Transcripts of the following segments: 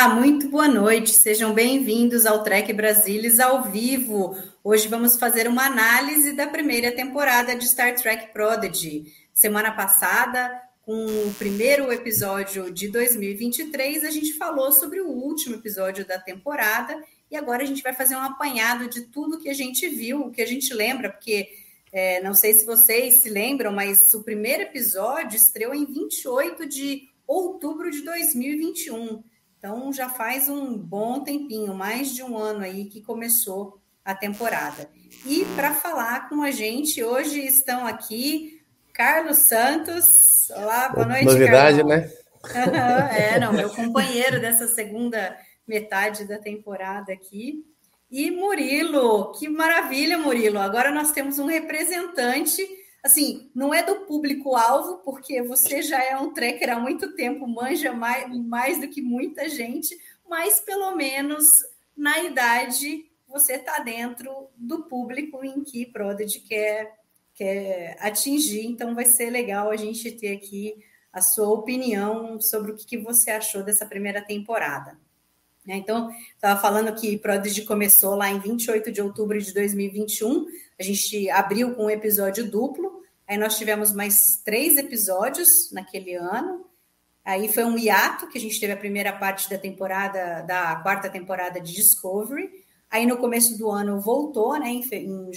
Olá, muito boa noite. Sejam bem-vindos ao Trek Brasilis ao vivo. Hoje vamos fazer uma análise da primeira temporada de Star Trek Prodigy. Semana passada, com o primeiro episódio de 2023, a gente falou sobre o último episódio da temporada e agora a gente vai fazer um apanhado de tudo que a gente viu, o que a gente lembra, porque é, não sei se vocês se lembram, mas o primeiro episódio estreou em 28 de outubro de 2021. Então já faz um bom tempinho, mais de um ano aí que começou a temporada. E para falar com a gente, hoje estão aqui Carlos Santos. Olá, boa noite. Novidade, Carlos. né? é, não, meu companheiro dessa segunda metade da temporada aqui. E Murilo, que maravilha, Murilo. Agora nós temos um representante assim, não é do público-alvo, porque você já é um trekker há muito tempo, manja mais, mais do que muita gente, mas pelo menos na idade você está dentro do público em que Prodigy quer, quer atingir, então vai ser legal a gente ter aqui a sua opinião sobre o que, que você achou dessa primeira temporada. Então, estava falando que Prodigy começou lá em 28 de outubro de 2021, a gente abriu com um episódio duplo, aí nós tivemos mais três episódios naquele ano. Aí foi um hiato que a gente teve a primeira parte da temporada, da quarta temporada de Discovery. Aí no começo do ano voltou, né? Em, em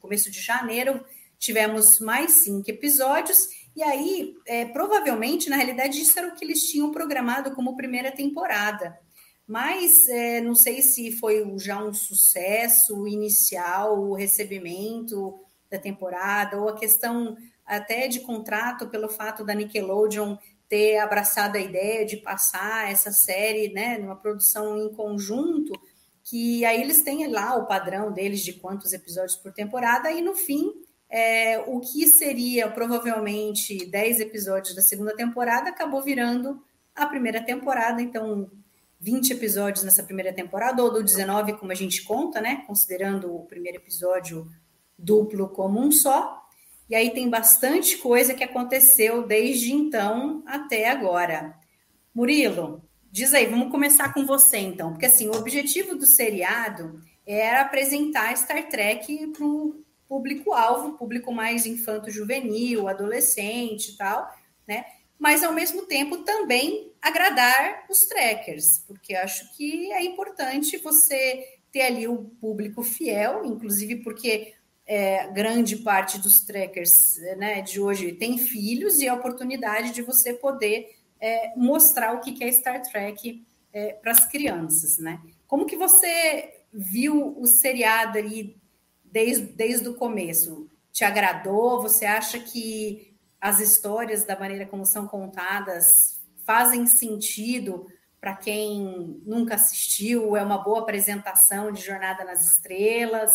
começo de janeiro tivemos mais cinco episódios. E aí, é, provavelmente, na realidade, isso era o que eles tinham programado como primeira temporada. Mas é, não sei se foi já um sucesso inicial, o recebimento da temporada, ou a questão até de contrato pelo fato da Nickelodeon ter abraçado a ideia de passar essa série né, numa produção em conjunto, que aí eles têm lá o padrão deles de quantos episódios por temporada, e no fim, é, o que seria provavelmente 10 episódios da segunda temporada acabou virando a primeira temporada, então 20 episódios nessa primeira temporada, ou do 19, como a gente conta, né? Considerando o primeiro episódio duplo como um só. E aí tem bastante coisa que aconteceu desde então até agora. Murilo, diz aí, vamos começar com você então, porque assim, o objetivo do seriado era apresentar Star Trek para o público-alvo, público mais infanto-juvenil, adolescente e tal, né? Mas ao mesmo tempo também agradar os trackers, porque acho que é importante você ter ali o público fiel, inclusive porque é, grande parte dos trackers né, de hoje tem filhos e a oportunidade de você poder é, mostrar o que é Star Trek é, para as crianças, né? Como que você viu o seriado ali desde, desde o começo? Te agradou? Você acha que as histórias, da maneira como são contadas, fazem sentido para quem nunca assistiu? É uma boa apresentação de Jornada nas Estrelas?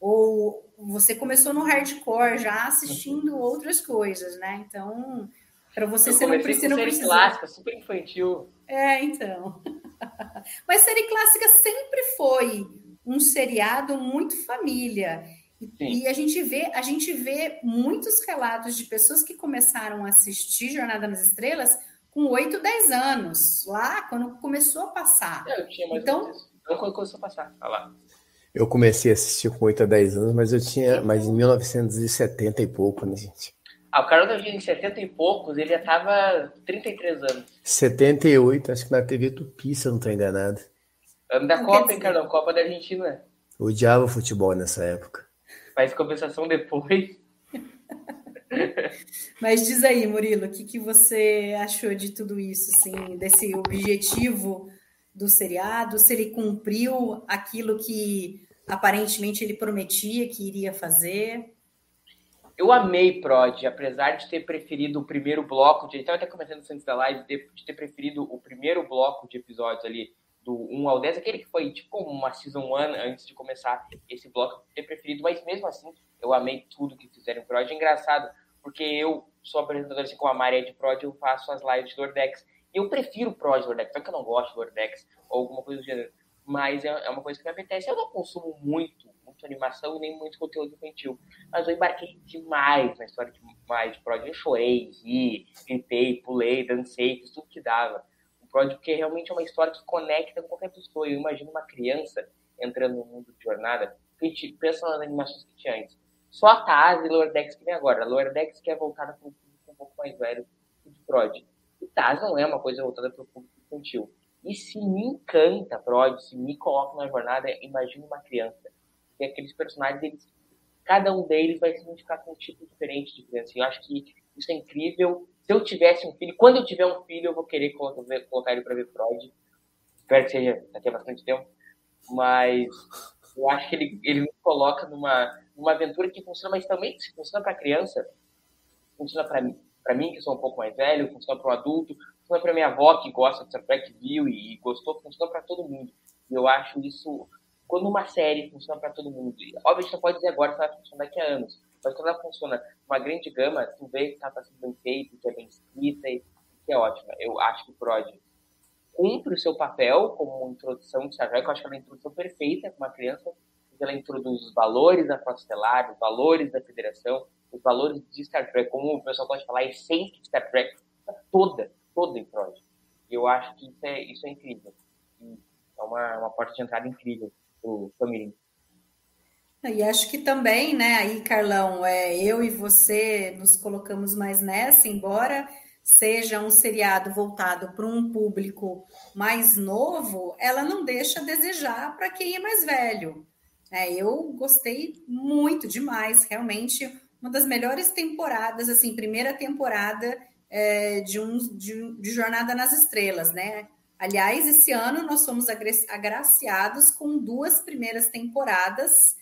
Ou você começou no hardcore já assistindo outras coisas, né? Então, para você você não precisa. Série precisa... clássica, super infantil. É, então. Mas série clássica sempre foi um seriado muito família. Sim. E a gente vê, a gente vê muitos relatos de pessoas que começaram a assistir Jornada nas Estrelas com 8, 10 anos, lá quando começou a passar. É, Eu tinha mais Então-. Então, quando começou a passar. Olha lá. Eu comecei a assistir com 8 a 10 anos, mas eu tinha mais em 1970 e pouco, né, gente? Ah, o Carol da Vida em 70 e poucos, ele já tava 33 anos. 78, acho que na TV Tupi, se eu não estou enganado. Ano da Não Copa, hein, Carol? Copa da Argentina. Eu odiava futebol nessa época. Faz compensação depois. Mas diz aí, Murilo, o que, que você achou de tudo isso, assim, desse objetivo do seriado, se ele cumpriu aquilo que aparentemente ele prometia que iria fazer. Eu amei Prod, apesar de ter preferido o primeiro bloco, de, estava até comentando antes da live, de, de ter preferido o primeiro bloco de episódios ali, do 1 ao 10, aquele que foi tipo uma Season 1 antes de começar esse bloco, ter preferido, mas mesmo assim, eu amei tudo que fizeram em Prod. É engraçado, porque eu sou apresentador assim com a Maria de Prod, eu faço as lives do Ordex. Eu prefiro Prod do Ordex, não que eu não gosto do Ordex ou alguma coisa do gênero, mas é, é uma coisa que me apetece. Eu não consumo muito, muito animação nem muito conteúdo infantil, mas eu embarquei demais na história de mais de Prod. Eu chorei, ri, gritei, pulei, dancei, fiz tudo que dava. Prod, porque realmente é uma história que conecta qualquer pessoa. Eu imagino uma criança entrando no mundo de jornada, a gente pensa nas animações que tinha antes só a Taz e Lower Decks que vem agora. A Lower Decks que é voltada para o público um pouco mais velho de Prod. E Taz não é uma coisa voltada para o público infantil. E se me encanta Prod, se me coloca na jornada, imagine uma criança. E aqueles personagens, eles, cada um deles vai se identificar com um tipo diferente de criança. Eu acho que isso é incrível. Se eu tivesse um filho, quando eu tiver um filho, eu vou querer colocar, ele para ver Freud. Espero que seja daqui a bastante tempo. Mas eu acho que ele, ele me coloca numa, numa aventura que funciona, mas também se funciona para criança, funciona para mim, para mim que sou um pouco mais velho, funciona para o adulto, funciona para minha avó que gosta de Star Trek, viu e, e gostou, funciona para todo mundo. E eu acho isso quando uma série funciona para todo mundo. E, obviamente não pode dizer agora que vai funcionar daqui a anos, mas quando ela funciona uma grande gama, tu vê que está sendo bem feito, que é bem escrita e que é ótima. Eu acho que o Prod cumpre o seu papel como introdução de Star Trek. Eu acho que é uma introdução perfeita para uma criança. Ela introduz os valores da Frota Estelar, os valores da Federação, os valores de Star Trek, como o pessoal pode falar, a essência de Star Trek, toda, toda em Freud. E eu acho que isso é, isso é incrível. E é uma, uma porta de entrada incrível para o Famirim. E acho que também, né, aí, Carlão, é, eu e você nos colocamos mais nessa, embora seja um seriado voltado para um público mais novo, ela não deixa a desejar para quem é mais velho. É, eu gostei muito demais, realmente uma das melhores temporadas, assim, primeira temporada é, de, um, de, de, Jornada nas Estrelas, né? Aliás, esse ano nós somos agraciados com duas primeiras temporadas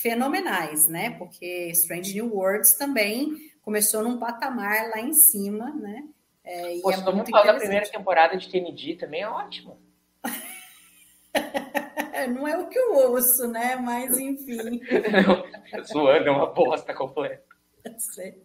fenomenais, né? Porque Strange New Worlds também começou num patamar lá em cima, né? É, Pô, é todo mundo fala da primeira temporada de TND também é ótima. Não é o que eu ouço, né? Mas enfim. Não, zoando, é uma bosta completa.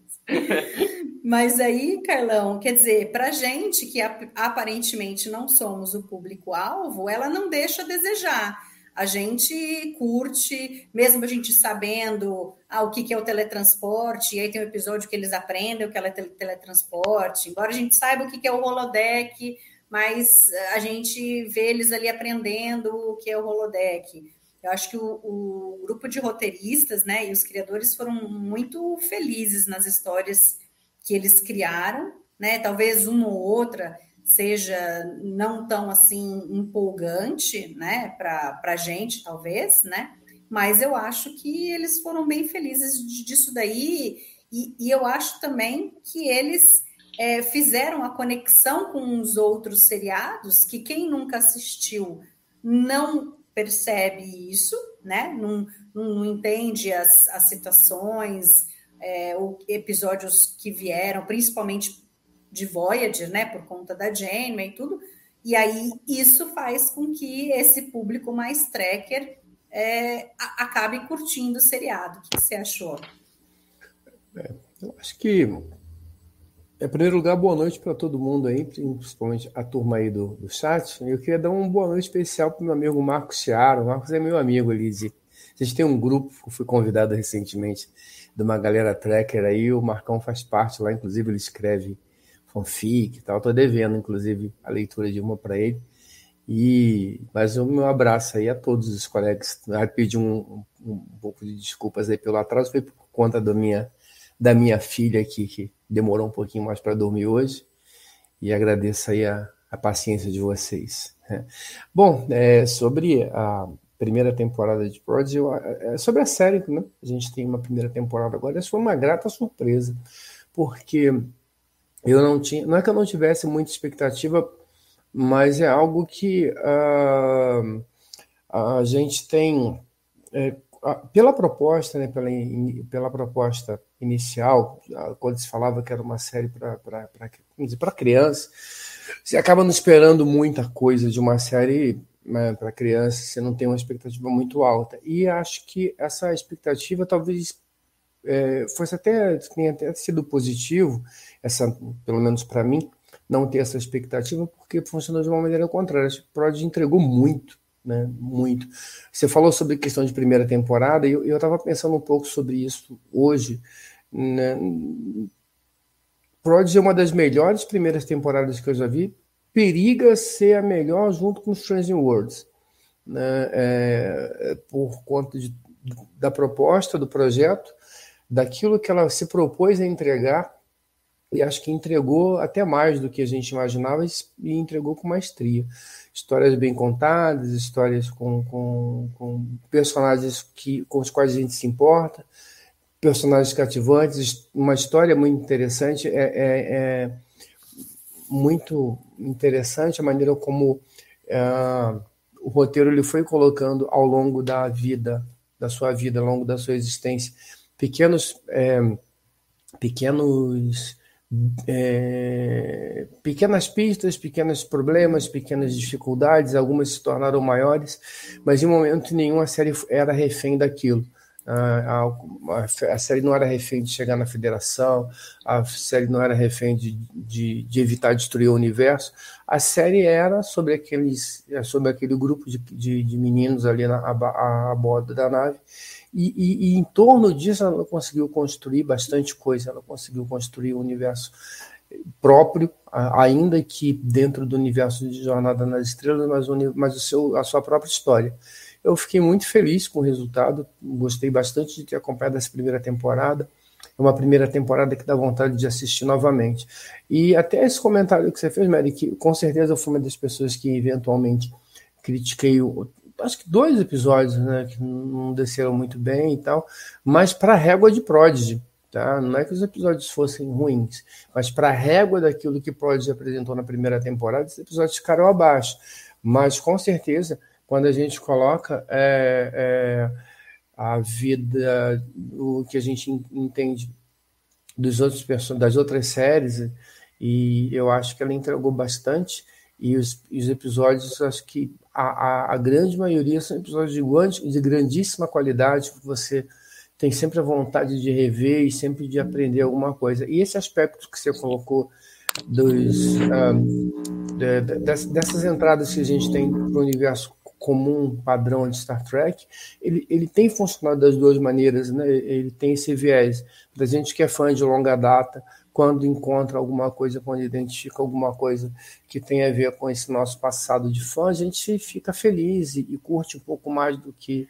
Mas aí, Carlão, quer dizer, para gente que aparentemente não somos o público-alvo, ela não deixa a desejar a gente curte, mesmo a gente sabendo ah, o que, que é o teletransporte, e aí tem um episódio que eles aprendem o que é o teletransporte, embora a gente saiba o que, que é o holodeck, mas a gente vê eles ali aprendendo o que é o holodeck. Eu acho que o, o grupo de roteiristas né, e os criadores foram muito felizes nas histórias que eles criaram, né? Talvez uma ou outra seja não tão assim empolgante, né, para a gente, talvez, né? Mas eu acho que eles foram bem felizes disso daí, e, e eu acho também que eles é, fizeram a conexão com os outros seriados, que quem nunca assistiu não percebe isso, né? Não, não, não entende as, as situações, é, episódios que vieram, principalmente de Voyager, né, por conta da Janeway e tudo. E aí isso faz com que esse público mais tracker é, acabe curtindo o seriado. O que você achou? É, eu acho que, em primeiro lugar, boa noite para todo mundo aí, principalmente a turma aí do, do chat. Eu queria dar uma boa noite especial para o meu amigo Marcos Chiaro. O Marcos é meu amigo, Elise. A gente tem um grupo, fui convidado recentemente de uma galera tracker aí, o Marcão faz parte lá, inclusive ele escreve fanfic e tal. Estou devendo, inclusive, a leitura de uma para ele. E mas o meu abraço aí a todos os colegas. Eu pedi um, um, um, pouco de desculpas aí pelo atraso, foi por conta da minha, da minha filha aqui, que demorou um pouquinho mais para dormir hoje. E agradeço aí a, a paciência de vocês. Né? Bom, é, sobre a primeira temporada de Prodigy, é, sobre a série, né? A gente tem uma primeira temporada agora. Isso foi uma grata surpresa, porque eu não tinha, não é que eu não tivesse muita expectativa mas é algo que uh, a gente tem, é, pela proposta, né, pela, pela proposta inicial, quando se falava que era uma série para criança, você acaba não esperando muita coisa de uma série né, para criança, você não tem uma expectativa muito alta. E acho que essa expectativa talvez é, fosse até, tenha até sido positivo, essa, pelo menos para mim, não ter essa expectativa, porque funcionou de uma maneira contrária. O Prod entregou muito, né? Muito. Você falou sobre questão de primeira temporada, e eu estava pensando um pouco sobre isso hoje. Né? Prod é uma das melhores primeiras temporadas que eu já vi, periga ser a melhor junto com Strange Worlds, né? É, por conta de, da proposta do projeto, daquilo que ela se propôs a entregar e acho que entregou até mais do que a gente imaginava e entregou com maestria. Histórias bem contadas, histórias com, com, com personagens que, com os quais a gente se importa, personagens cativantes, uma história muito interessante. É, é, é muito interessante a maneira como é, o roteiro ele foi colocando ao longo da vida, da sua vida, ao longo da sua existência, pequenos, é, pequenos é, pequenas pistas, pequenos problemas, pequenas dificuldades, algumas se tornaram maiores, mas em momento nenhum a série era refém daquilo. A, a, a, série não era refém de chegar na federação, a série não era refém de, de, de, evitar destruir o universo. A série era sobre, aqueles, sobre aquele grupo de, de, de meninos ali na, a, a bordo da nave e, e, e, em torno disso ela conseguiu construir bastante coisa, ela conseguiu construir um universo próprio, ainda que dentro do universo de Jornada nas Estrelas, mas, mas o seu, a sua própria história. Eu fiquei muito feliz com o resultado, gostei bastante de ter acompanhado essa primeira temporada. É uma primeira temporada que dá vontade de assistir novamente. E até esse comentário que você fez, Mary, que com certeza eu fui uma das pessoas que eventualmente critiquei o, acho que dois episódios, né, que não desceram muito bem e tal, mas para a régua de Prodigy, tá? Não é que os episódios fossem ruins, mas para a régua daquilo que Prodigy apresentou na primeira temporada, esses episódios ficaram abaixo. Mas com certeza, quando a gente coloca é, é, a vida, o que a gente entende dos outros das outras séries, e eu acho que ela entregou bastante. E os, os episódios, acho que a, a, a, grande maioria são episódios de, de grandíssima qualidade, que você tem sempre a vontade de rever e sempre de aprender alguma coisa. E esse aspecto que você colocou dos, um, de, de, dessas entradas que a gente tem para o universo comum, padrão de Star Trek, ele, ele tem funcionado das duas maneiras, né? ele tem esse viés. Para gente que é fã de longa data, quando encontra alguma coisa, quando identifica alguma coisa que tem a ver com esse nosso passado de fã, a gente fica feliz e, e curte um pouco mais do que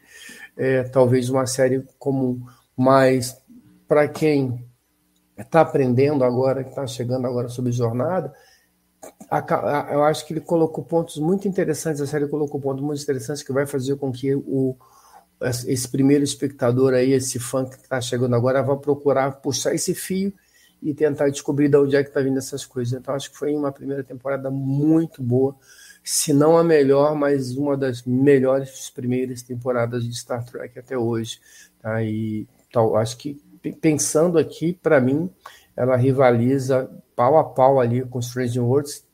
é, talvez uma série comum. Mas para quem está aprendendo agora, que está chegando agora sobre jornada, a, a, eu acho que ele colocou pontos muito interessantes, a série colocou pontos muito interessantes que vai fazer com que o, esse primeiro espectador aí, esse fã que está chegando agora, vá procurar puxar esse fio e tentar descobrir de onde é que está vindo essas coisas. Então, acho que foi uma primeira temporada muito boa, se não a melhor, mas uma das melhores primeiras temporadas de Star Trek até hoje. Tá? E tal, acho que, pensando aqui, para mim, ela rivaliza pau a pau ali com Strange Worlds.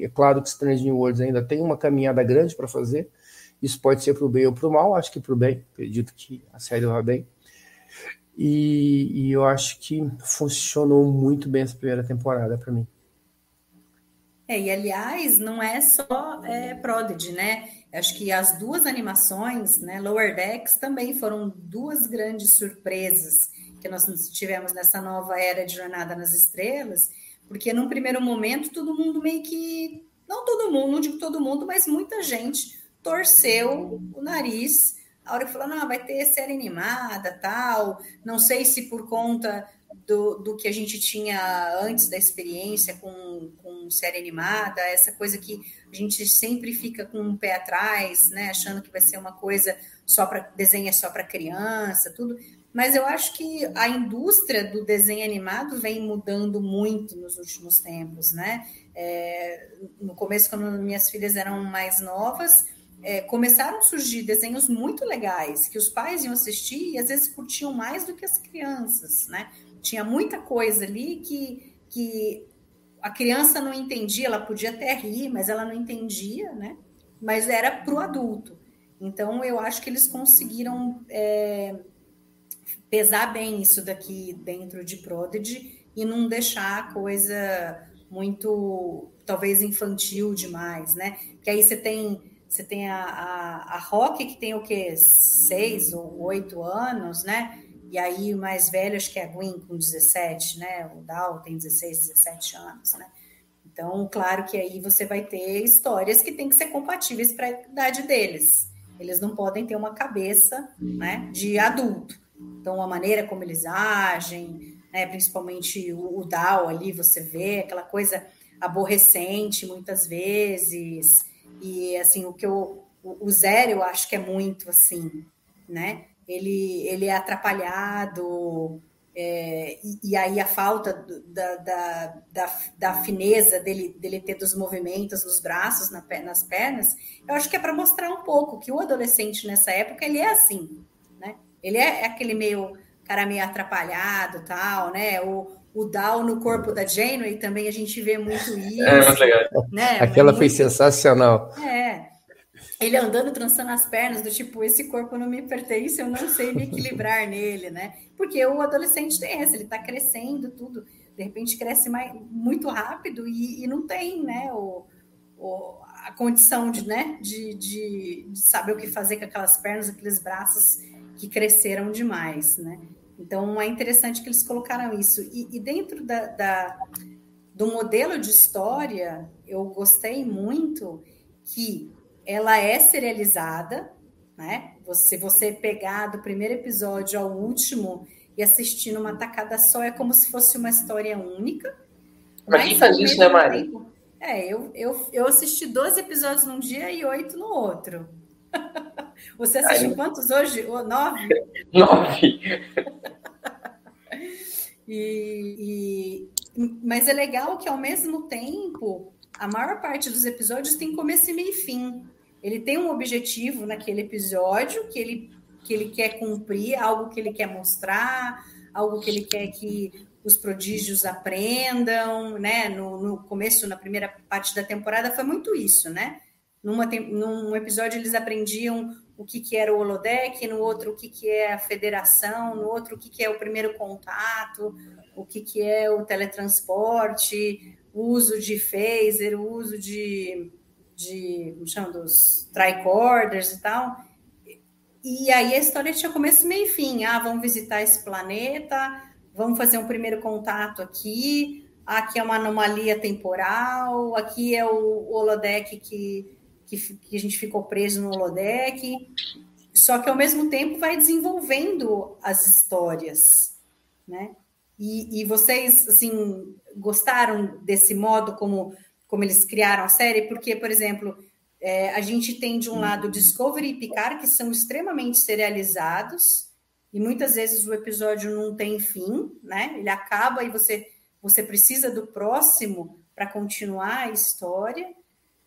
É claro que Strange Worlds ainda tem uma caminhada grande para fazer. Isso pode ser para o bem ou para o mal. Acho que para o bem. Acredito que a série vai bem. E, e, eu acho que funcionou muito bem essa primeira temporada para mim. É, e aliás, não é só é, Prodigy, né? Acho que as duas animações, né, Lower Decks, também foram duas grandes surpresas que nós tivemos nessa nova era de Jornada nas Estrelas, porque num primeiro momento todo mundo meio que. Não todo mundo, não digo todo mundo, mas muita gente torceu o nariz a hora que falou, não, vai ter série animada, tal, não sei se por conta do, do que a gente tinha antes da experiência com, com série animada, essa coisa que a gente sempre fica com um pé atrás, né, achando que vai ser uma coisa só para desenho é só para criança, tudo. Mas eu acho que a indústria do desenho animado vem mudando muito nos últimos tempos, né? É, no começo, quando minhas filhas eram mais novas, é, começaram a surgir desenhos muito legais que os pais iam assistir e às vezes curtiam mais do que as crianças, né? Tinha muita coisa ali que, que a criança não entendia, ela podia até rir, mas ela não entendia, né? Mas era para o adulto. Então, eu acho que eles conseguiram é, pesar bem isso daqui dentro de Prodigy e não deixar a coisa muito, talvez, infantil demais, né? Que aí você tem, você tem a, a, a Rock, que tem o quê? Seis ou oito anos, né? E aí o mais velho, acho que é a Gwen, com 17, né? O Dal tem 16, 17 anos, né? Então, claro que aí você vai ter histórias que têm que ser compatíveis para a idade deles. Eles não podem ter uma cabeça né, de adulto. Então, a maneira como eles agem, né, principalmente o, o Dal ali, você vê aquela coisa aborrecente muitas vezes. E, assim, o que eu... O, Zero, eu acho que é muito assim, né? Ele, ele é atrapalhado, é, e, e, aí a falta da, da, da, da, fineza dele, dele ter dos movimentos nos braços, na, nas pernas, eu acho que é para mostrar um pouco que o adolescente nessa época ele é assim, né? Ele é, é aquele meio cara meio atrapalhado, tal, né? O, o Down no corpo da Janeway também a gente vê muito é, isso. É, né? Aquela muito... foi sensacional. É ele andando, trançando as pernas, do tipo, esse corpo não me pertence, eu não sei me equilibrar nele, né? Porque o adolescente tem essa, ele está crescendo, tudo, de repente cresce mais, muito rápido e, e não tem, né, o, o, a condição de, né, de, de, de, saber o que fazer com aquelas pernas, aqueles braços que cresceram demais, né? Então, é interessante que eles colocaram isso. E, e dentro da, da, do modelo de história, eu gostei muito que ela é serializada, né? Se você pegar do primeiro episódio ao último e assistir numa tacada só, é como se fosse uma história única. Mas quem faz isso, né, Mari? É, eu, eu, eu assisti 12 episódios num dia e oito no outro. Você assistiu Ai, quantos hoje? Oh, nove? Nove. e, e, mas é legal que, ao mesmo tempo, a maior parte dos episódios tem começo, meio e fim. Ele tem um objetivo naquele episódio que ele, que ele quer cumprir, algo que ele quer mostrar, algo que ele quer que os prodígios aprendam, né? No, no começo, na primeira parte da temporada, foi muito isso, né? Numa, num episódio eles aprendiam o que, que era o holodeck, no outro o que, que é a federação, no outro o que, que é o primeiro contato, o que, que é o teletransporte, o uso de phaser, o uso de de, como chama, dos tricorders e tal. E aí a história tinha começo, meio e fim. Ah, vamos visitar esse planeta, vamos fazer um primeiro contato aqui, aqui é uma anomalia temporal, aqui é o holodeck que, que, que a gente ficou preso no holodeck. Só que ao mesmo tempo vai desenvolvendo as histórias, né? E, e vocês, assim, gostaram desse modo como como eles criaram a série, porque, por exemplo, é, a gente tem de um lado Discovery e Picard, que são extremamente serializados, e muitas vezes o episódio não tem fim, né? Ele acaba e você, você precisa do próximo para continuar a história.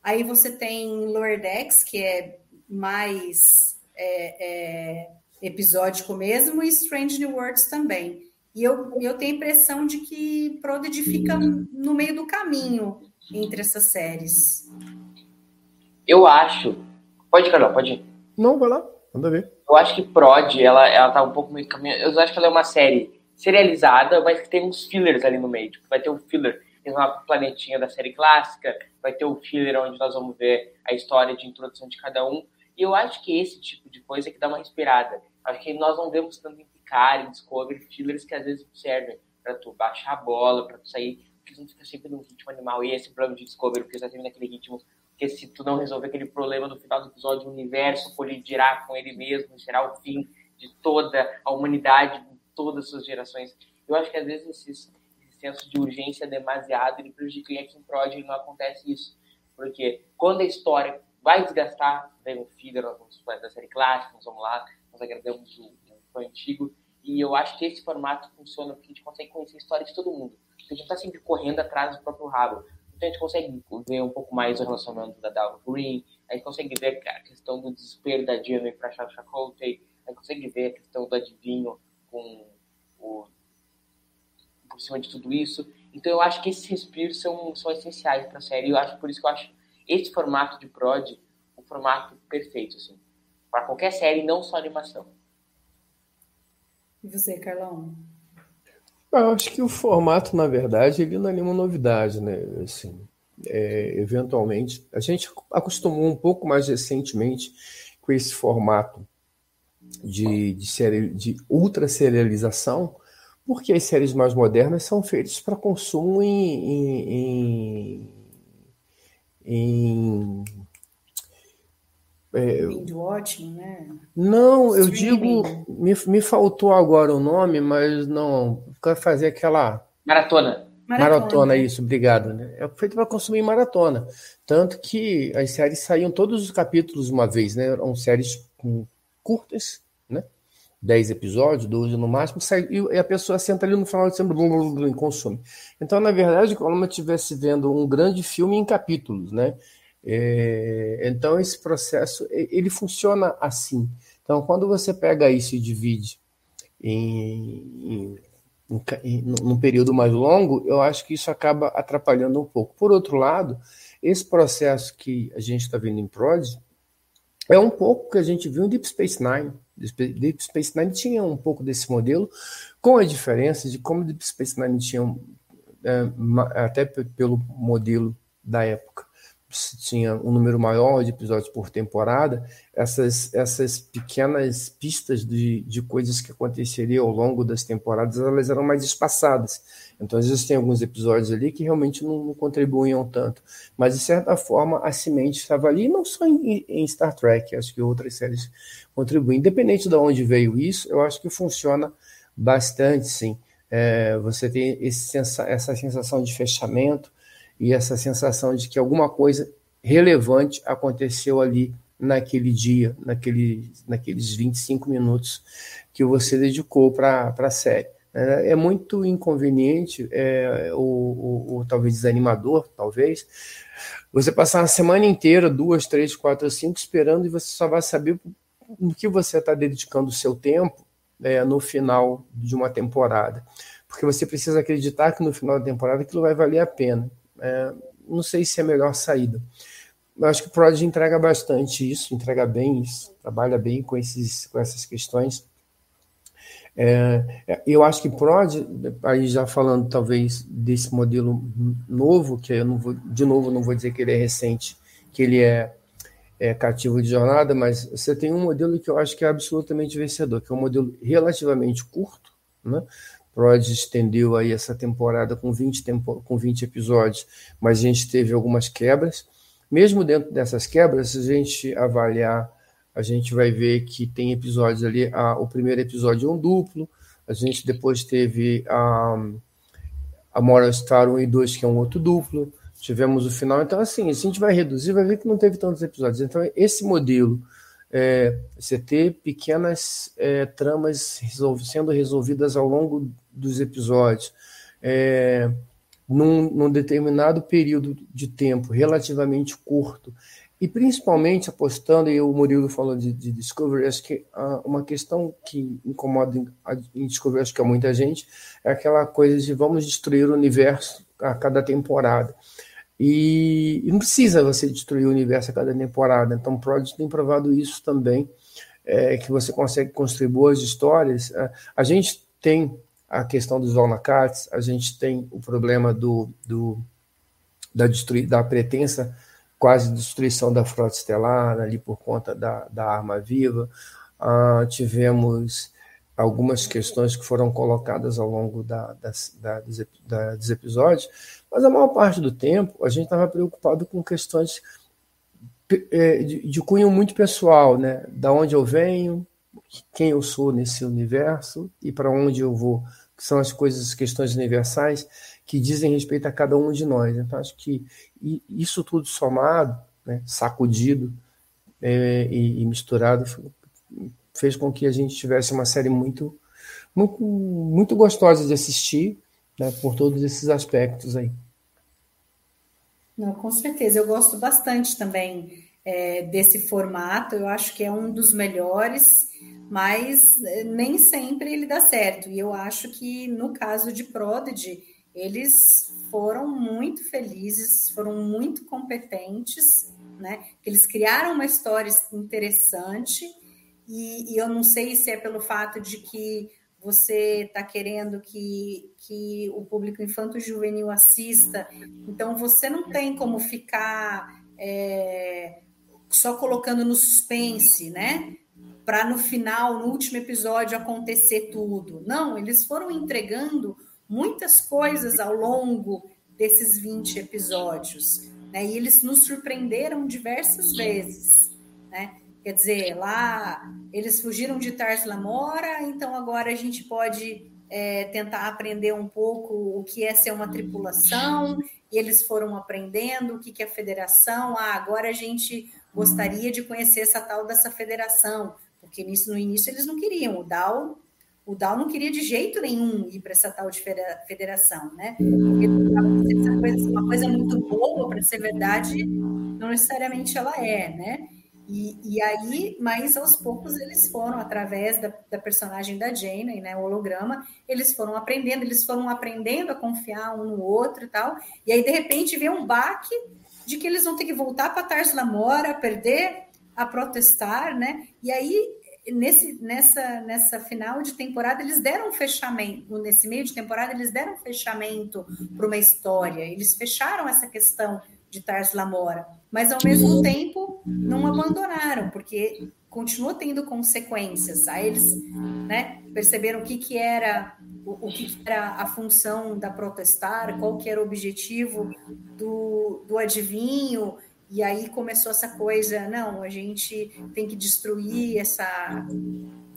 Aí você tem Lower Decks, que é mais é, é, episódico mesmo, e Strange New Worlds também. E eu, eu tenho a impressão de que Prodigy fica no meio do caminho entre essas séries? Eu acho. Pode, Carol, pode ir. Não, vai lá, manda ver. Eu acho que Prod, ela, ela tá um pouco meio caminho. Eu acho que ela é uma série serializada, mas que tem uns fillers ali no meio. Tipo, vai ter um filler tem uma planetinha da série clássica, vai ter o filler onde nós vamos ver a história de introdução de cada um. E eu acho que esse tipo de coisa é que dá uma inspirada. Acho que nós não vemos tanto em Picard, em Discovery, fillers que às vezes servem para tu baixar a bola, para tu sair porque não fica sempre no ritmo animal. E esse problema de Discovery, porque você tá naquele ritmo. Porque se tu não resolver aquele problema no final do episódio, o universo colidirá com ele mesmo, será o fim de toda a humanidade, de todas as suas gerações. Eu acho que às vezes esse, esse senso de urgência demasiado ele prejudica. E aqui em Prod não acontece isso. Porque quando a história vai desgastar, vem o filler, nós vamos fazer da série clássica, nós vamos lá, nós agradamos o, o antigo, E eu acho que esse formato funciona porque a gente consegue conhecer a história de todo mundo. Porque a gente está sempre correndo atrás do próprio rabo. Então a gente consegue ver um pouco mais o relacionamento da Dalva Green, a gente consegue ver a questão do desespero da Jamie para achar o a gente consegue ver a questão do adivinho com o por cima de tudo isso. Então eu acho que esses respiros são, são essenciais para a série. Eu acho por isso que eu acho esse formato de prod o formato perfeito assim, para qualquer série, não só animação. E você, Carlão? Eu acho que o formato, na verdade, ele não é nenhuma novidade, né? Assim, é, eventualmente, a gente acostumou um pouco mais recentemente com esse formato de, de, série, de ultra serialização, porque as séries mais modernas são feitas para consumo em, em, em, em é, watching, né? Não, eu digo, me, me faltou agora o nome, mas não, para fazer aquela maratona. Maratona, maratona isso, obrigado. Né? É feito para consumir maratona. Tanto que as séries saíam todos os capítulos uma vez, né? Eram séries curtas? 10 episódios, 12 no máximo, sai, e a pessoa senta ali no final de semana e consome. Então, na verdade, como eu estivesse vendo um grande filme em capítulos, né? É, então, esse processo, ele funciona assim. Então, quando você pega isso e divide em, em, num período mais longo, eu acho que isso acaba atrapalhando um pouco. Por outro lado, esse processo que a gente está vendo em Prod é um pouco que a gente viu em Deep Space Nine. Deep Space Nine tinha um pouco desse modelo, com a diferença de como Deep Space Nine tinha, é, até pelo modelo da época, tinha um número maior de episódios por temporada, essas, essas pequenas pistas de, de coisas que aconteceriam ao longo das temporadas, elas eram mais espaçadas. Então, às vezes tem alguns episódios ali que realmente não, não contribuíam tanto. Mas, de certa forma, a semente estava ali, não só em, em, Star Trek, acho que outras séries contribuem. Independente de onde veio isso, eu acho que funciona bastante, sim. É, você tem esse, essa sensação de fechamento, e essa sensação de que alguma coisa relevante aconteceu ali naquele dia, naquele, naqueles 25 minutos que você dedicou para a série. É, é muito inconveniente, é, ou, ou, talvez desanimador, talvez, você passar a semana inteira, duas, três, quatro, cinco, esperando e você só vai saber no que você está dedicando o seu tempo é, no final de uma temporada. Porque você precisa acreditar que no final da temporada aquilo vai valer a pena. É, não sei se é a melhor saída. Eu acho que o Prodigy entrega bastante isso, entrega bem isso, trabalha bem com, esses, com essas questões. É, é eu acho que Prod, aí já falando talvez desse modelo novo, que eu não vou, de novo, não vou dizer que ele é recente, que ele é, é cativo de jornada, mas você tem um modelo que eu acho que é absolutamente vencedor, que é um modelo relativamente curto, né? Prod estendeu aí essa temporada com 20, tempo, com 20 episódios, mas a gente teve algumas quebras. Mesmo dentro dessas quebras, se a gente avaliar, a gente vai ver que tem episódios ali. A, o primeiro episódio é um duplo, a gente depois teve a, a Moral Star 1 e 2, que é um outro duplo. Tivemos o final. Então, assim, a gente vai reduzir, vai ver que não teve tantos episódios. Então, esse modelo é, você ter pequenas é, tramas resolv sendo resolvidas ao longo dos episódios, é, num, num, determinado período de tempo relativamente curto, e principalmente apostando, e o Murilo falou de, de Discovery, acho que ah, uma questão que incomoda em, em Discovery, acho que a muita gente, é aquela coisa de vamos destruir o universo a cada temporada. E, e, não precisa você destruir o universo a cada temporada. Então, Prodigy tem provado isso também, é, que você consegue construir boas histórias. A, a gente tem a questão dos Valnacats, a gente tem o problema do, do da, da pretensa quase destruição da frota estelar ali por conta da, da arma viva. Uh, tivemos algumas questões que foram colocadas ao longo da, das, da, dos, da, dos episódios, mas a maior parte do tempo a gente estava preocupado com questões é, de, de, cunho muito pessoal, né? Da onde eu venho, quem eu sou nesse universo e para onde eu vou, que são as coisas, questões universais que dizem respeito a cada um de nós. Então acho que isso tudo somado, né, sacudido é, e, e misturado fez com que a gente tivesse uma série muito muito, muito gostosa de assistir, né, por todos esses aspectos aí. Não, com certeza, eu gosto bastante também é, desse formato, eu acho que é um dos melhores, mas é, nem sempre ele dá certo. E eu acho que no caso de Prodigy, eles foram muito felizes, foram muito competentes, né? Eles criaram uma história interessante, e, e eu não sei se é pelo fato de que você está querendo que, que o público infanto-juvenil assista, então você não tem como ficar é, só colocando no suspense, né? Para no final, no último episódio, acontecer tudo. Não, eles foram entregando muitas coisas ao longo desses 20 episódios, né? E eles nos surpreenderam diversas vezes, né? Quer dizer, lá eles fugiram de Tars Lamora, então agora a gente pode é, tentar aprender um pouco o que é ser uma tripulação, e eles foram aprendendo o que, que é federação. Ah, agora a gente gostaria de conhecer essa tal dessa federação, porque nisso, no início eles não queriam. O Dal, o Dal não queria de jeito nenhum ir para essa tal de federação, né? Porque uma coisa, uma coisa muito boa para ser verdade, não necessariamente ela é, né? E, e, aí, mas aos poucos eles foram, através da, da, personagem da Jane, né, o holograma, eles foram aprendendo, eles foram aprendendo a confiar um no outro e tal. E aí, de repente, vem um baque de que eles vão ter que voltar para Tars Lamora, perder a protestar, né? E aí, nesse, nessa, nessa final de temporada, eles deram um fechamento, nesse meio de temporada, eles deram um fechamento para uma história, eles fecharam essa questão de Tars Lamora, mas ao mesmo tempo não abandonaram, porque continuou tendo consequências. Aí eles né, perceberam o que, que era o, o que, que, era a função da protestar, qual que era o objetivo do, do adivinho, e aí começou essa coisa, não, a gente tem que destruir essa,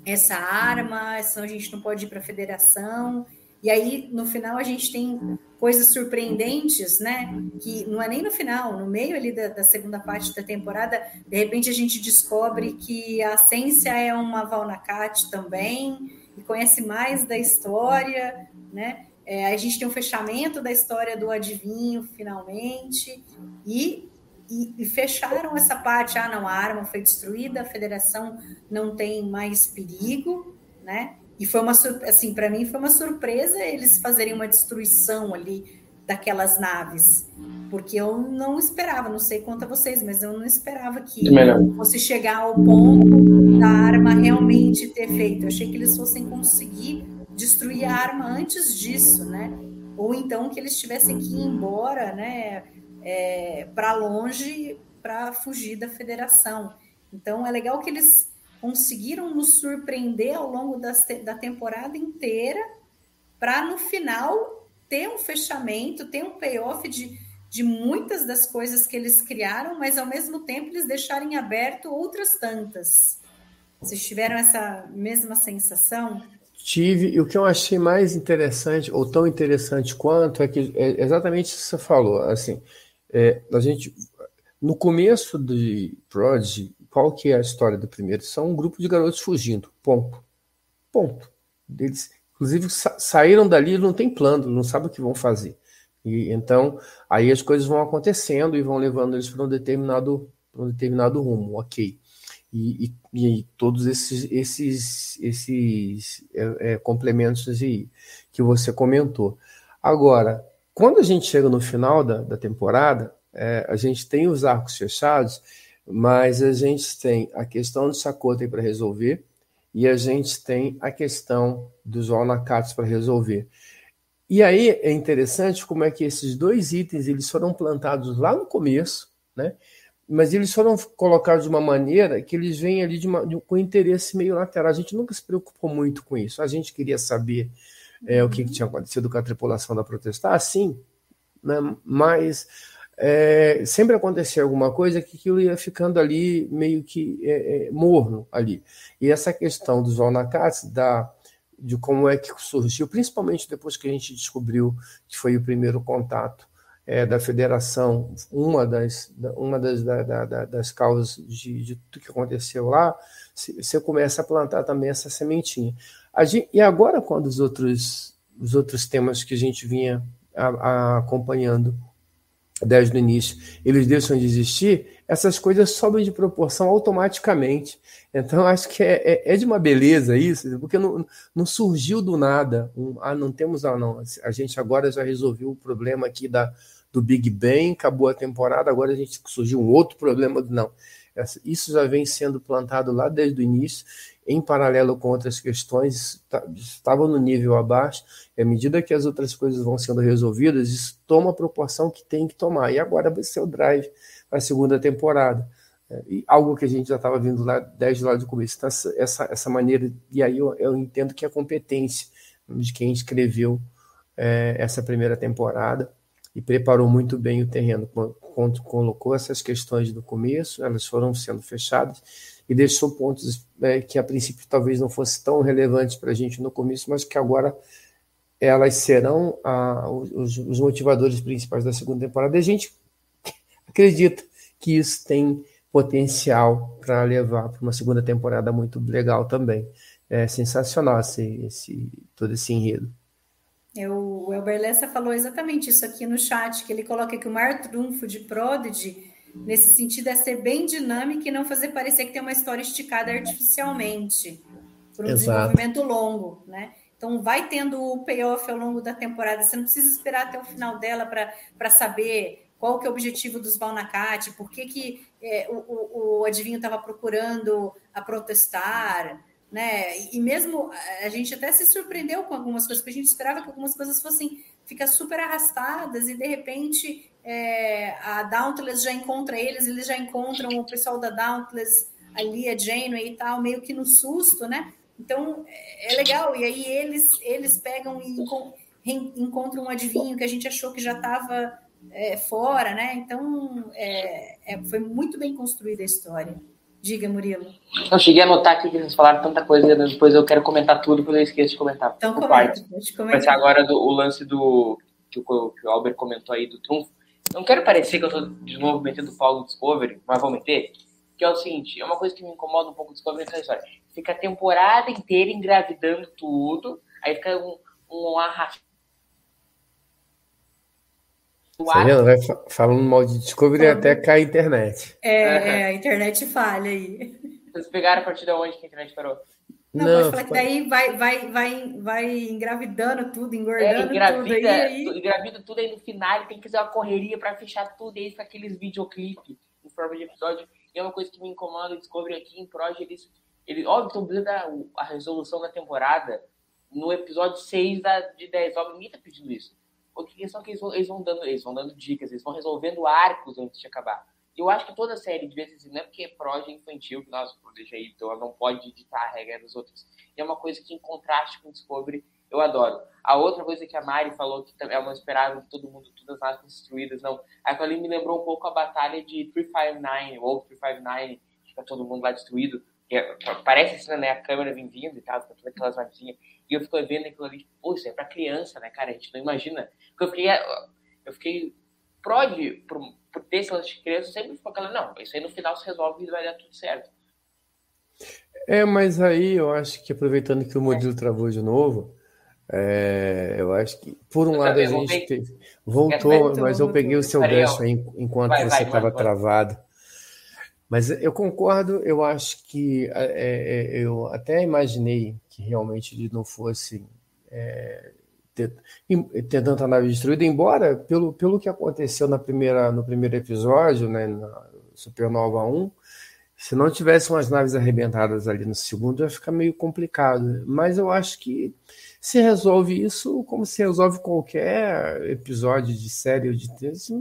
essa arma, senão a gente não pode ir para a federação. E aí, no final, a gente tem coisas surpreendentes, né? Que não é nem no final, no meio ali da, da segunda parte da temporada, de repente a gente descobre que a Cência é uma Valnacat também, e conhece mais da história, né? É, a gente tem um fechamento da história do adivinho, finalmente, e, e, e, fecharam essa parte. Ah, não, a arma foi destruída, a federação não tem mais perigo, né? E foi uma assim, para mim foi uma surpresa eles fazerem uma destruição ali daquelas naves, porque eu não esperava, não sei quanto a vocês, mas eu não esperava que fosse chegar ao ponto da arma realmente ter feito. Eu achei que eles fossem conseguir destruir a arma antes disso, né? Ou então que eles tivessem que ir embora, né, é, para longe para fugir da federação. Então é legal que eles conseguiram nos surpreender ao longo das, da temporada inteira, para no final ter um fechamento, ter um payoff de, de muitas das coisas que eles criaram, mas ao mesmo tempo eles deixarem aberto outras tantas. Vocês tiveram essa mesma sensação? Tive, e o que eu achei mais interessante, ou tão interessante quanto, é que é exatamente isso que você falou. Assim, é, a gente, no começo de Prodigy, qual que é a história do primeiro? São um grupo de garotos fugindo, ponto. Ponto. Eles, inclusive, sa saíram dali, não tem plano, não sabem o que vão fazer. E então, aí as coisas vão acontecendo e vão levando eles para um determinado, um determinado rumo, ok. E, e, e todos esses, esses, esses é, é, complementos aí que você comentou. Agora, quando a gente chega no final da, da temporada, é, a gente tem os arcos fechados mas a gente tem a questão do Sakoten para resolver e a gente tem a questão dos Onakats para resolver. E aí é interessante como é que esses dois itens eles foram plantados lá no começo, né? mas eles foram colocados de uma maneira que eles vêm ali de uma, de, com interesse meio lateral. A gente nunca se preocupou muito com isso. A gente queria saber é, o que, tinha acontecido com a tripulação da Protestar, sim, né? mas é, sempre acontecia alguma coisa que aquilo ia ficando ali meio que é, é, morno ali. E essa questão dos Onakats, da, de como é que surgiu, principalmente depois que a gente descobriu que foi o primeiro contato é, da federação, uma das, uma das, da, da, das causas de, de tudo que aconteceu lá, você começa a plantar também essa sementinha. Gente, e agora, quando os outros, os outros temas que a gente vinha a, a, acompanhando desde o início, eles deixam de existir, essas coisas sobem de proporção automaticamente. Então, acho que é, é, é de uma beleza isso, porque não, não surgiu do nada. Um, ah, não temos. Ah, não. A gente agora já resolveu o problema aqui da, do Big Bang, acabou a temporada, agora a gente surgiu um outro problema. Não. Isso já vem sendo plantado lá desde o início, em paralelo com outras questões, estavam no nível abaixo, e à medida que as outras coisas vão sendo resolvidas, isso toma a proporção que tem que tomar. E agora vai ser o drive para a segunda temporada. É, e algo que a gente já estava vindo lá desde lá do começo. Então, essa, essa maneira, e aí eu, eu entendo que é a competência de quem escreveu é, essa primeira temporada e preparou muito bem o terreno, colocou essas questões no começo, elas foram sendo fechadas e deixou pontos é, que a princípio talvez não fossem tão relevantes para a gente no começo, mas que agora elas serão a, os, os, motivadores principais da segunda temporada. E a gente acredita que isso tem potencial para levar para uma segunda temporada muito legal também. É sensacional esse, esse todo esse enredo. É, o Elber Lessa falou exatamente isso aqui no chat, que ele coloca que o maior trunfo de Prodigy, nesse sentido, é ser bem dinâmico e não fazer parecer que tem uma história esticada artificialmente, por um Exato. desenvolvimento longo, né? Então, vai tendo o payoff ao longo da temporada. Você não precisa esperar até o final dela para saber qual que é o objetivo dos Valnacate, por que, que é, o, o, o adivinho estava procurando a protestar, né? E mesmo a gente até se surpreendeu com algumas coisas, porque a gente esperava que algumas coisas fossem ficar super arrastadas e de repente é, a Dauntless já encontra eles, eles já encontram o pessoal da Dauntless ali, a Janeway e tal, meio que no susto, né? Então é legal, e aí eles, eles pegam e encontram um adivinho que a gente achou que já estava é, fora, né? Então é, é, foi muito bem construída a história. Diga, Murilo. Eu cheguei a anotar aqui que vocês falaram tanta coisa, depois eu quero comentar tudo, depois eu esqueço de comentar. Então, comenta, Vai ser agora do, o lance do que o, que o Albert comentou aí do trunfo. Não quero parecer que eu estou de novo metendo o pau no Discovery, mas vou meter. Que é o seguinte, é uma coisa que me incomoda um pouco o Discovery nessa história. Fica a temporada inteira engravidando tudo, aí fica um, um arrastão você vendo? Vai falando mal de Discovery até cai a internet. É, é, a internet falha aí. Vocês pegaram a partir de onde que a internet parou? Não, Não pode falar que daí vai, vai, vai, vai engravidando tudo, engordando é, engravida, tudo. Aí, aí... Engravida tudo aí no final, tem que fazer uma correria para fechar tudo aí com aqueles videoclipes em forma de episódio. E é uma coisa que me incomoda, Discovery aqui em Project, eles, eles óbvio, estão pedindo a, a resolução da temporada no episódio 6 da, de 10. Óbvio, ninguém tá pedindo isso o que são que eles vão, eles vão dando, eles vão dando dicas, eles vão resolvendo arcos antes de acabar. Eu acho que toda série ser assim, não é porque é proja infantil que nós deixa aí, então ela não pode ditar a regra dos outros. E é uma coisa que em contraste com Discovery eu adoro. A outra coisa que a Mari falou que ela não esperava que todo mundo, todas as destruídas, não. Aquilo ali me lembrou um pouco a batalha de 359, ou 359, que fica todo mundo lá destruído. É, parece assim, né? A câmera vem vindo e tal, todas aquelas navezinhas. E eu fico vendo aquilo ali, pô, isso é pra criança, né, cara? A gente não imagina porque eu fiquei, eu fiquei prod por, por ter esse lance de criança, sempre ficou aquela, não, isso aí no final se resolve e vai dar tudo certo. É, mas aí eu acho que aproveitando que o modelo travou de novo, é, eu acho que por um eu lado a gente teve, voltou, mas eu peguei o seu gancho aí enquanto vai, você estava travado. Mas eu concordo, eu acho que é, é, eu até imaginei que realmente ele não fosse é, ter, ter tanta nave destruída, embora pelo, pelo que aconteceu na primeira, no primeiro episódio, né, na Supernova 1, se não tivesse umas naves arrebentadas ali no segundo, ia ficar meio complicado. Mas eu acho que se resolve isso como se resolve qualquer episódio de série ou de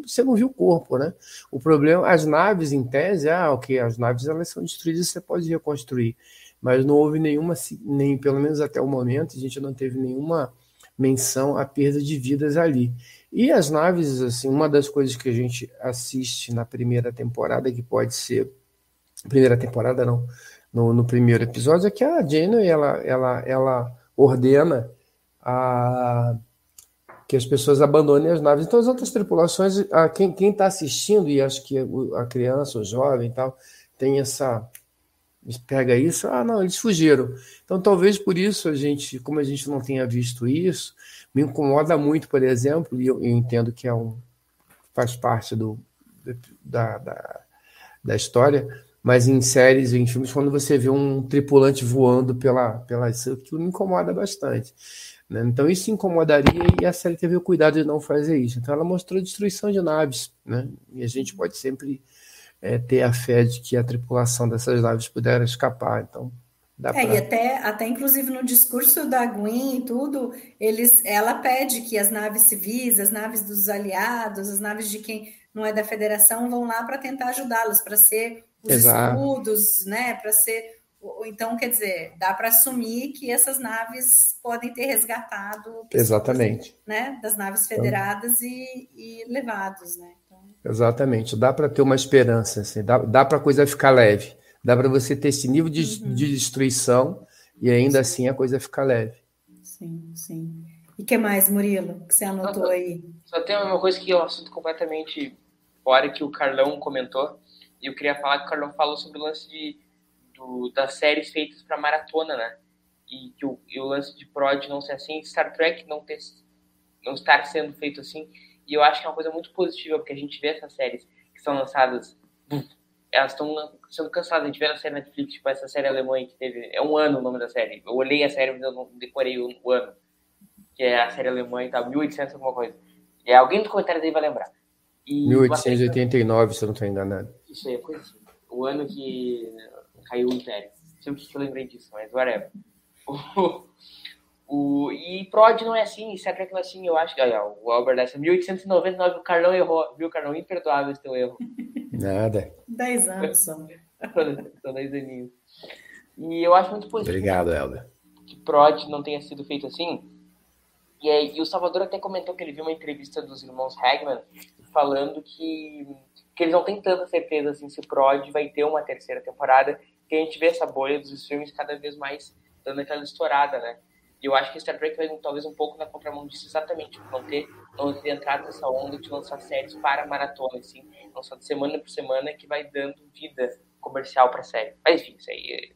você não viu o corpo, né? O problema, as naves em tese, ah, ok, as naves elas são destruídas, você pode reconstruir, mas não houve nenhuma, nem pelo menos até o momento, a gente não teve nenhuma menção à perda de vidas ali. E as naves, assim, uma das coisas que a gente assiste na primeira temporada, que pode ser. Primeira temporada, não. No, no primeiro episódio, é que a Janeway, ela, ela, ela ordena a, que as pessoas abandonem as naves. Então, as outras tripulações, a, quem está assistindo, e acho que a criança, o jovem e tal, tem essa pega isso, ah, não, eles fugiram. Então, talvez por isso a gente, como a gente não tenha visto isso, me incomoda muito, por exemplo, e eu, eu entendo que é um faz parte do, da, da, da, história, mas em séries, em filmes, quando você vê um tripulante voando pela, pela me incomoda bastante. Né? Então isso incomodaria e a série teve o cuidado de não fazer isso. Então ela mostrou destruição de naves, né? E a gente pode sempre é, ter a fé de que a tripulação dessas naves puderam escapar. Então Dá é, pra... e até, até inclusive no discurso da Gwen e tudo, eles, ela pede que as naves civis, as naves dos aliados, as naves de quem não é da federação vão lá para tentar ajudá-los, para ser os Exato. escudos, né? Para ser. Então, quer dizer, dá para assumir que essas naves podem ter resgatado Exatamente. Né, das naves então federadas então... e, e levados, né? Então... Exatamente, dá para ter uma esperança, assim, dá, dá para a coisa ficar leve. Dá para você ter esse nível de, uhum. de, destruição e ainda assim a coisa fica leve. Sim, sim. E que mais, Murilo, que você anotou só, aí? Só tem uma coisa que é um assunto completamente fora que o Carlão comentou. Eu queria falar que o Carlão falou sobre o lance de, do, das séries feitas para maratona, né? E que o, e o lance de Prod não ser assim, Star Trek não, ter, não estar sendo feito assim. E eu acho que é uma coisa muito positiva, porque a gente vê essas séries que são lançadas elas estão sendo canceladas. A gente vê na série Netflix, tipo essa série alemã que teve. É um ano o nome da série. Eu olhei a série, mas eu não decorei o, o ano. Que é a série alemã e tal, 1800 alguma coisa. E alguém do comentário aí vai lembrar. E 1889, se eu não estou enganado. Isso aí, coisa assim. O ano que caiu o Império. Sempre que eu lembrei disso, mas whatever. O, o, e Prod não é assim, Star Trek não é assim, eu acho. Olha, o Albert Einstein, 1899, o Carlão errou, viu, Carlão? Imperdoável esse teu erro. Nada. Dez anos só. São dez aninhos. E eu acho muito positivo. Obrigado, Helder. Que Prod não tenha sido feito assim. E, aí, e o Salvador até comentou que ele viu uma entrevista dos irmãos Hagman falando que, que eles não têm tanta certeza assim, se Prod vai ter uma terceira temporada, que a gente vê essa bolha dos filmes cada vez mais dando aquela estourada, né? E eu acho que Star Trek vai talvez um pouco na contramão disso, exatamente, por não ter, não ter entrado nessa onda de lançar séries para maratona, assim, lançar de semana por semana, que vai dando vida comercial para a série. Mas enfim, isso aí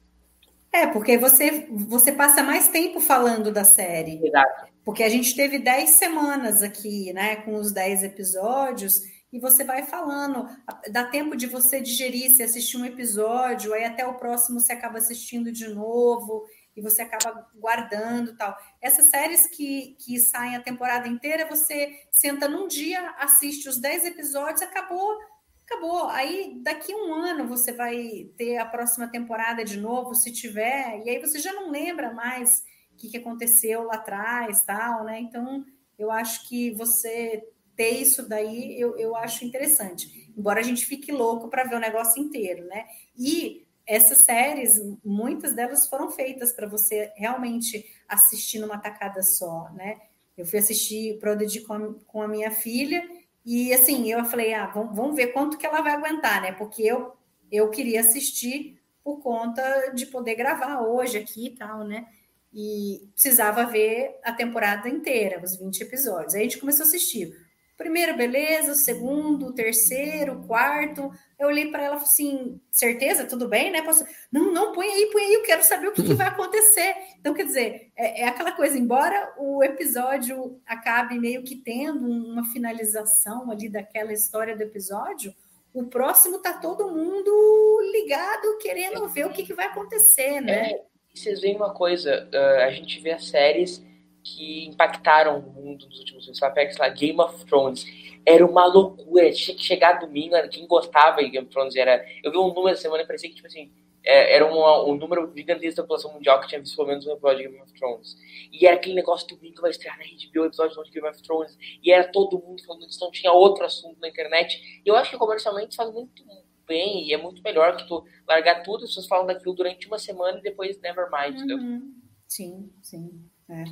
é... é, porque você, você passa mais tempo falando da série. Exato. Porque a gente teve 10 semanas aqui, né, com os 10 episódios, e você vai falando. Dá tempo de você digerir, se assistir um episódio, aí até o próximo você acaba assistindo de novo e você acaba guardando tal. Essas séries que, que saem a temporada inteira, você senta num dia, assiste os 10 episódios, acabou, acabou. Aí daqui um ano você vai ter a próxima temporada de novo, se tiver, e aí você já não lembra mais o que, que aconteceu lá atrás, tal, né? Então, eu acho que você ter isso daí, eu, eu acho interessante. Embora a gente fique louco para ver o negócio inteiro, né? E essas séries, muitas delas foram feitas para você realmente assistir numa tacada só, né? Eu fui assistir Prodigy com com a minha filha e assim, eu falei, ah, vamos, vamos ver quanto que ela vai aguentar, né? Porque eu, eu queria assistir por conta de poder gravar hoje aqui e tal, né? E precisava ver a temporada inteira, os 20 episódios. Aí a gente começou a assistir. Primeiro, beleza, segundo, terceiro, quarto. Eu olhei para ela e falei assim: certeza, tudo bem, né? Posso... Não, não, põe aí, põe aí, eu quero saber o que, que vai acontecer. Então, quer dizer, é, é, aquela coisa, embora o episódio acabe meio que tendo uma finalização ali daquela história do episódio, o próximo tá todo mundo ligado, querendo ver o que, que vai acontecer, né? É, vocês veem uma coisa, a gente vê as séries que impactaram o mundo dos últimos anos. Você pega, lá, Game of Thrones. Era uma loucura. Tinha que chegar domingo, quem gostava de Game of Thrones era. Eu vi um número essa semana e parecia que, tipo assim, é, era um, número gigantesco da população mundial que tinha visto pelo menos um episódio de Game of Thrones. E era aquele negócio domingo vai estrear na HBO o episódio de Game of Thrones. E era todo mundo falando disso, não tinha outro assunto na internet. E eu acho que comercialmente faz muito bem e é muito melhor que tu largar tudo, as pessoas falam daquilo durante uma semana e depois never mind, uhum. Sim, sim. É.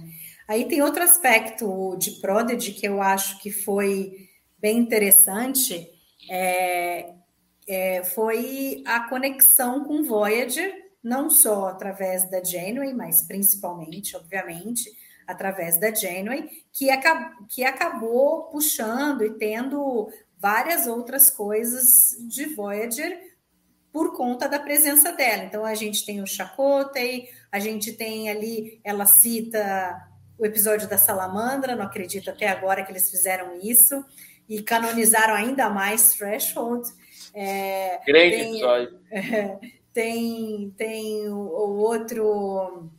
Aí tem outro aspecto de Prodigy que eu acho que foi bem interessante, é, é, foi a conexão com Voyager, não só através da Janeway, mas principalmente, obviamente, através da Janeway, que, acab que acabou puxando e tendo várias outras coisas de Voyager por conta da presença dela. Então a gente tem o Chakotay, a gente tem ali, ela cita o episódio da salamandra, não acredito até agora que eles fizeram isso, e canonizaram ainda mais Threshold. É, Grande tem, episódio. É, tem, tem o, o outro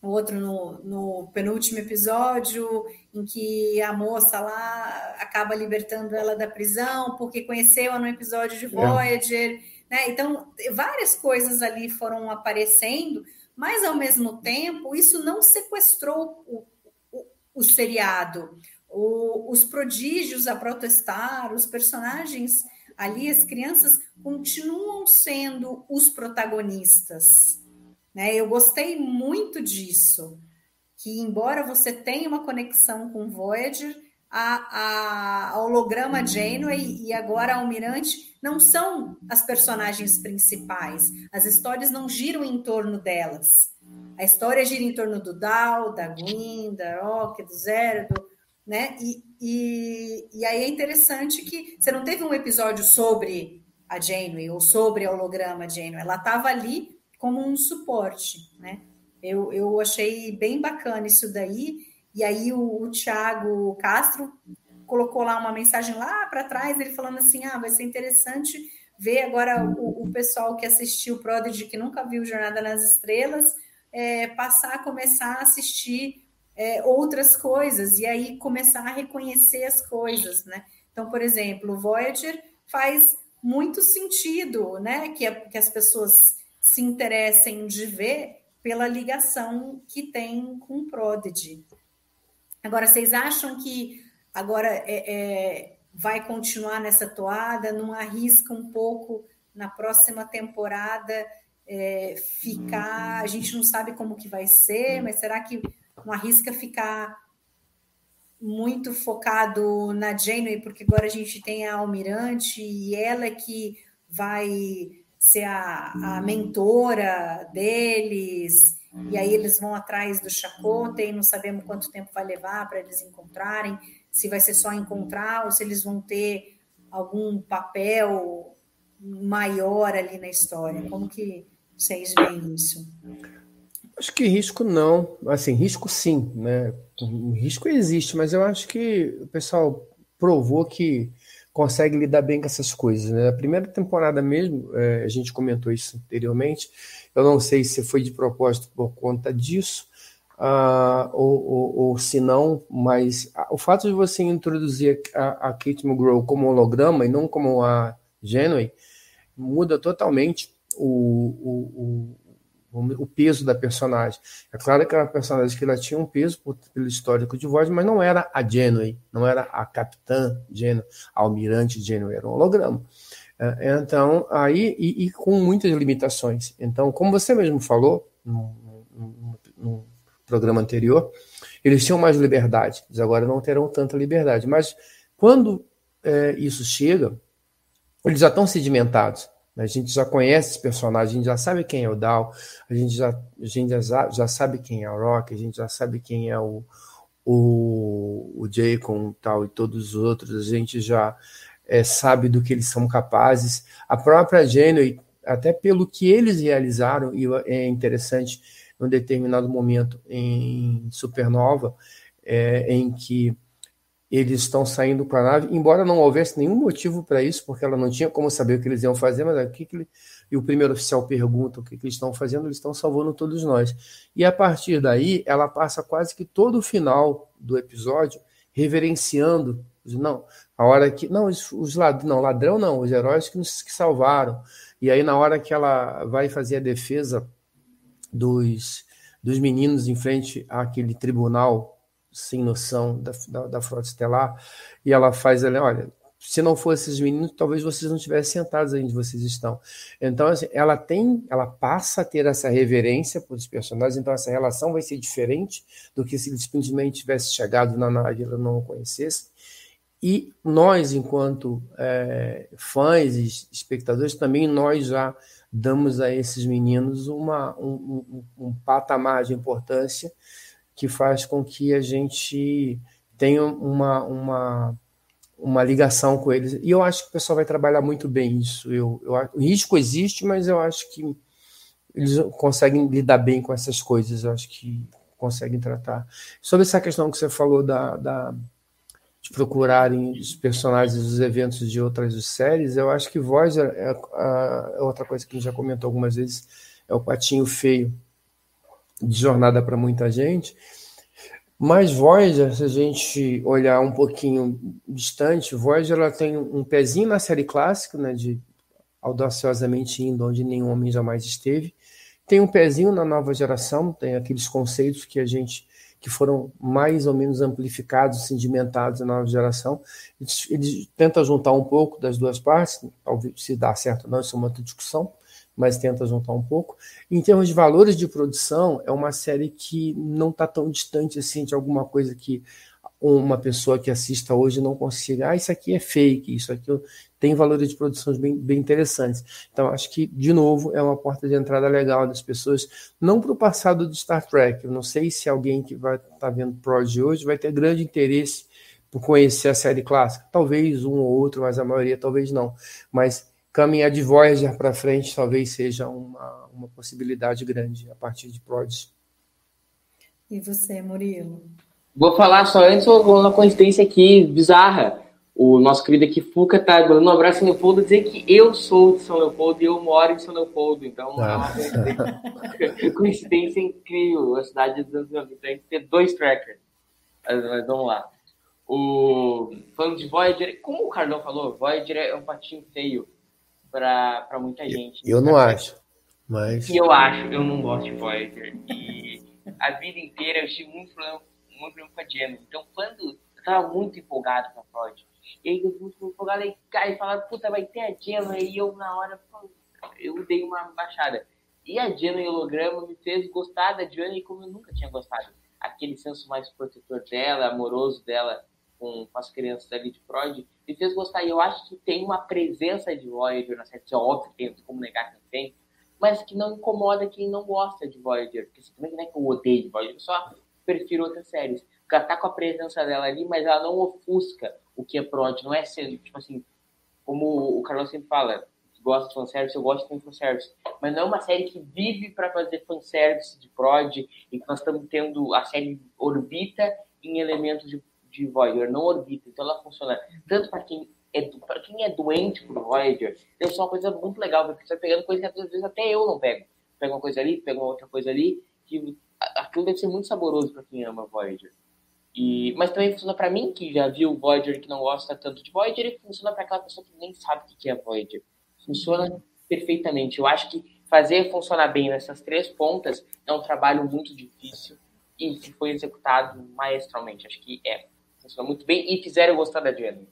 o outro no, no, penúltimo episódio, em que a moça lá acaba libertando ela da prisão, porque conheceu-a no episódio de é. Voyager. É. Né? Então, várias coisas ali foram aparecendo, mas ao mesmo tempo, isso não sequestrou o, o, o seriado. O, os prodígios a protestar, os personagens ali, as crianças, continuam sendo os protagonistas. Né? Eu gostei muito disso, que embora você tenha uma conexão com Voyager, a, a, holograma Janeway e agora a Almirante não são as personagens principais. As histórias não giram em torno delas. A história gira em torno do Dal, da Gwyn, da Rock, do Zero, do, né? E, e, e aí é interessante que você não teve um episódio sobre a Janeway ou sobre a holograma Janeway. Ela estava ali como um suporte, né? Eu, eu achei bem bacana isso daí. E aí o, o Thiago Castro colocou lá uma mensagem lá para trás, ele falando assim: ah, vai ser interessante ver agora o, o pessoal que assistiu Prodigy, que nunca viu Jornada nas Estrelas, é, passar a começar a assistir é, outras coisas e aí começar a reconhecer as coisas, né? Então, por exemplo, o Voyager faz muito sentido, né? Que, a, que as pessoas se interessem de ver pela ligação que tem com o Prodigy. Agora, vocês acham que agora é, é, vai continuar nessa toada? Não arrisca um pouco na próxima temporada é, ficar? A gente não sabe como que vai ser, mas será que não arrisca ficar muito focado na Janeway? Porque agora a gente tem a Almirante e ela é que vai ser a, a mentora deles, e aí eles vão atrás do Chacota e não sabemos quanto tempo vai levar para eles encontrarem, se vai ser só encontrar ou se eles vão ter algum papel maior ali na história. Como que vocês veem isso? Acho que risco não, assim, risco sim, né? O risco existe, mas eu acho que o pessoal provou que consegue lidar bem com essas coisas. Né? A primeira temporada mesmo, é, a gente comentou isso anteriormente, eu não sei se foi de propósito por conta disso, uh, ou, ou, ou, se não, mas o fato de você introduzir a, a Kate McGraw como holograma e não como a Genway muda totalmente o, o, o peso da personagem. É claro que era uma personagem que ela tinha um peso por, pelo histórico de voz, mas não era a Genway, não era a capitã Genway, a almirante Genway, era um holograma. É, então, aí, e, e, com muitas limitações. Então, como você mesmo falou no, no, no programa anterior, eles tinham mais liberdade, eles agora não terão tanta liberdade. Mas quando é, isso chega, eles já estão sedimentados. A gente já conhece esse personagem, a gente já sabe quem é o Dal, a gente já, a gente já, já sabe quem é o Rock, a gente já sabe quem é o, o, o Jaycon tal, e todos os outros, a gente já é, sabe do que eles são capazes. A própria Genway, até pelo que eles realizaram, e é interessante, num determinado momento em Supernova, é, em que eles estão saindo para a nave, embora não houvesse nenhum motivo para isso, porque ela não tinha como saber o que eles iam fazer, mas aqui que ele, e o primeiro oficial pergunta o que, que eles estão fazendo, eles estão salvando todos nós. E a partir daí, ela passa quase que todo o final do episódio reverenciando, não, a hora que, não, os, os não, ladrão não, os heróis que nos que salvaram. E aí na hora que ela vai fazer a defesa dos, dos meninos em frente àquele tribunal sem noção da, da, da frota estelar, e ela faz ali, olha, se não fosse esses meninos, talvez vocês não estivessem sentados aí onde vocês estão. Então, assim, ela tem, ela passa a ter essa reverência por os personagens, então essa relação vai ser diferente do que se ele simplesmente tivesse chegado na nave e ela não o conhecesse. E nós, enquanto é, fãs e espectadores, também nós já damos a esses meninos uma, um, um, um patamar de importância que faz com que a gente tenha uma, uma, uma ligação com eles. E eu acho que o pessoal vai trabalhar muito bem isso. Eu, eu, o risco existe, mas eu acho que eles conseguem lidar bem com essas coisas. Eu acho que conseguem tratar. Sobre essa questão que você falou da, da procurarem os personagens dos eventos de outras séries, eu acho que Voyager é, a, é outra coisa que a gente já comentou algumas vezes, é o patinho feio de jornada para muita gente. Mas Voyager, se a gente olhar um pouquinho distante, Voyager ela tem um pezinho na série clássica, né, de audaciosamente indo onde nenhum homem jamais esteve. Tem um pezinho na nova geração, tem aqueles conceitos que a gente que foram mais ou menos amplificados, sedimentados na nova geração. Eles, eles tentam juntar um pouco das duas partes, se dá certo ou não, isso é uma outra discussão, mas tenta juntar um pouco. Em termos de valores de produção, é uma série que não está tão distante assim de alguma coisa que uma pessoa que assista hoje não consiga. Ah, isso aqui é fake, isso aqui tem valores de produção bem, bem interessantes. Então, acho que, de novo, é uma porta de entrada legal das pessoas, não para o passado do Star Trek. Eu não sei se alguém que vai estar tá vendo Prod hoje vai ter grande interesse por conhecer a série clássica. Talvez um ou outro, mas a maioria talvez não. Mas caminhar de Voyager para frente talvez seja uma, uma possibilidade grande a partir de Prod. E você, Murilo? Vou falar só antes uma coincidência aqui bizarra o nosso querido aqui, Fuca, tá dando um abraço em Leopoldo, dizer que eu sou de São Leopoldo e eu moro em São Leopoldo. Então, é uma coincidência, incrível a cidade dos anos 90 gente ter dois trackers. Mas, mas, vamos lá. O, falando de Voyager, como o Carlão falou, Voyager é um patinho feio para muita gente. Eu, eu não acho, mas... E eu acho, eu não gosto de Voyager. E a vida inteira eu tive muito problema, muito problema com a Gemma. Então, quando eu estava muito empolgado com a Voyager, e aí eu fui empolgado e cara, falaram, puta, vai ter a Gemma. E eu, na hora, eu dei uma baixada. E a Gemma em holograma me fez gostar da Johnny como eu nunca tinha gostado. Aquele senso mais protetor dela, amoroso dela com, com as crianças ali de Freud, me fez gostar. E eu acho que tem uma presença de Voyager na série, é óbvio que tem, como negar que não tem, mas que não incomoda quem não gosta de Voyager. Porque assim, também não é que eu odeio Voyager, eu só prefiro outras séries. Porque ela tá com a presença dela ali, mas ela não ofusca o que é prod, não é ser, tipo assim, como o Carlos sempre fala, gosta de fanservice, eu gosto de fanservice, mas não é uma série que vive para fazer fanservice de prod e que nós estamos tendo, a série orbita em elementos de, de Voyager, não orbita, então ela funciona tanto para quem é, para quem é doente por Voyager, é uma coisa muito legal, porque você vai pegando coisas que às vezes até eu não pego. Pega uma coisa ali, pega uma outra coisa ali, que aquilo deve ser muito saboroso para quem ama Voyager. E, mas também funciona para mim, que já viu Voyager que não gosta tanto de Voyager, e funciona para aquela pessoa que nem sabe o que é Voyager. Funciona perfeitamente. Eu acho que fazer funcionar bem nessas três pontas é um trabalho muito difícil e que foi executado maestralmente. Acho que é. Funciona muito bem e fizeram gostar da Jenny.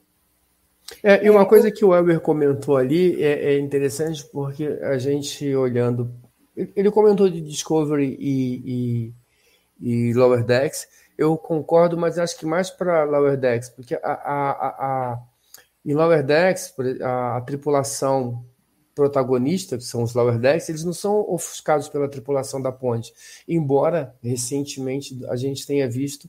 É, e uma coisa que o Weber comentou ali é, é interessante porque a gente olhando. Ele comentou de Discovery e, e, e Lower Decks eu concordo, mas acho que mais para Lower Decks, porque a, a, a, em Lower Decks, a, a tripulação protagonista, que são os Lower Decks, eles não são ofuscados pela tripulação da ponte. Embora, recentemente, a gente tenha visto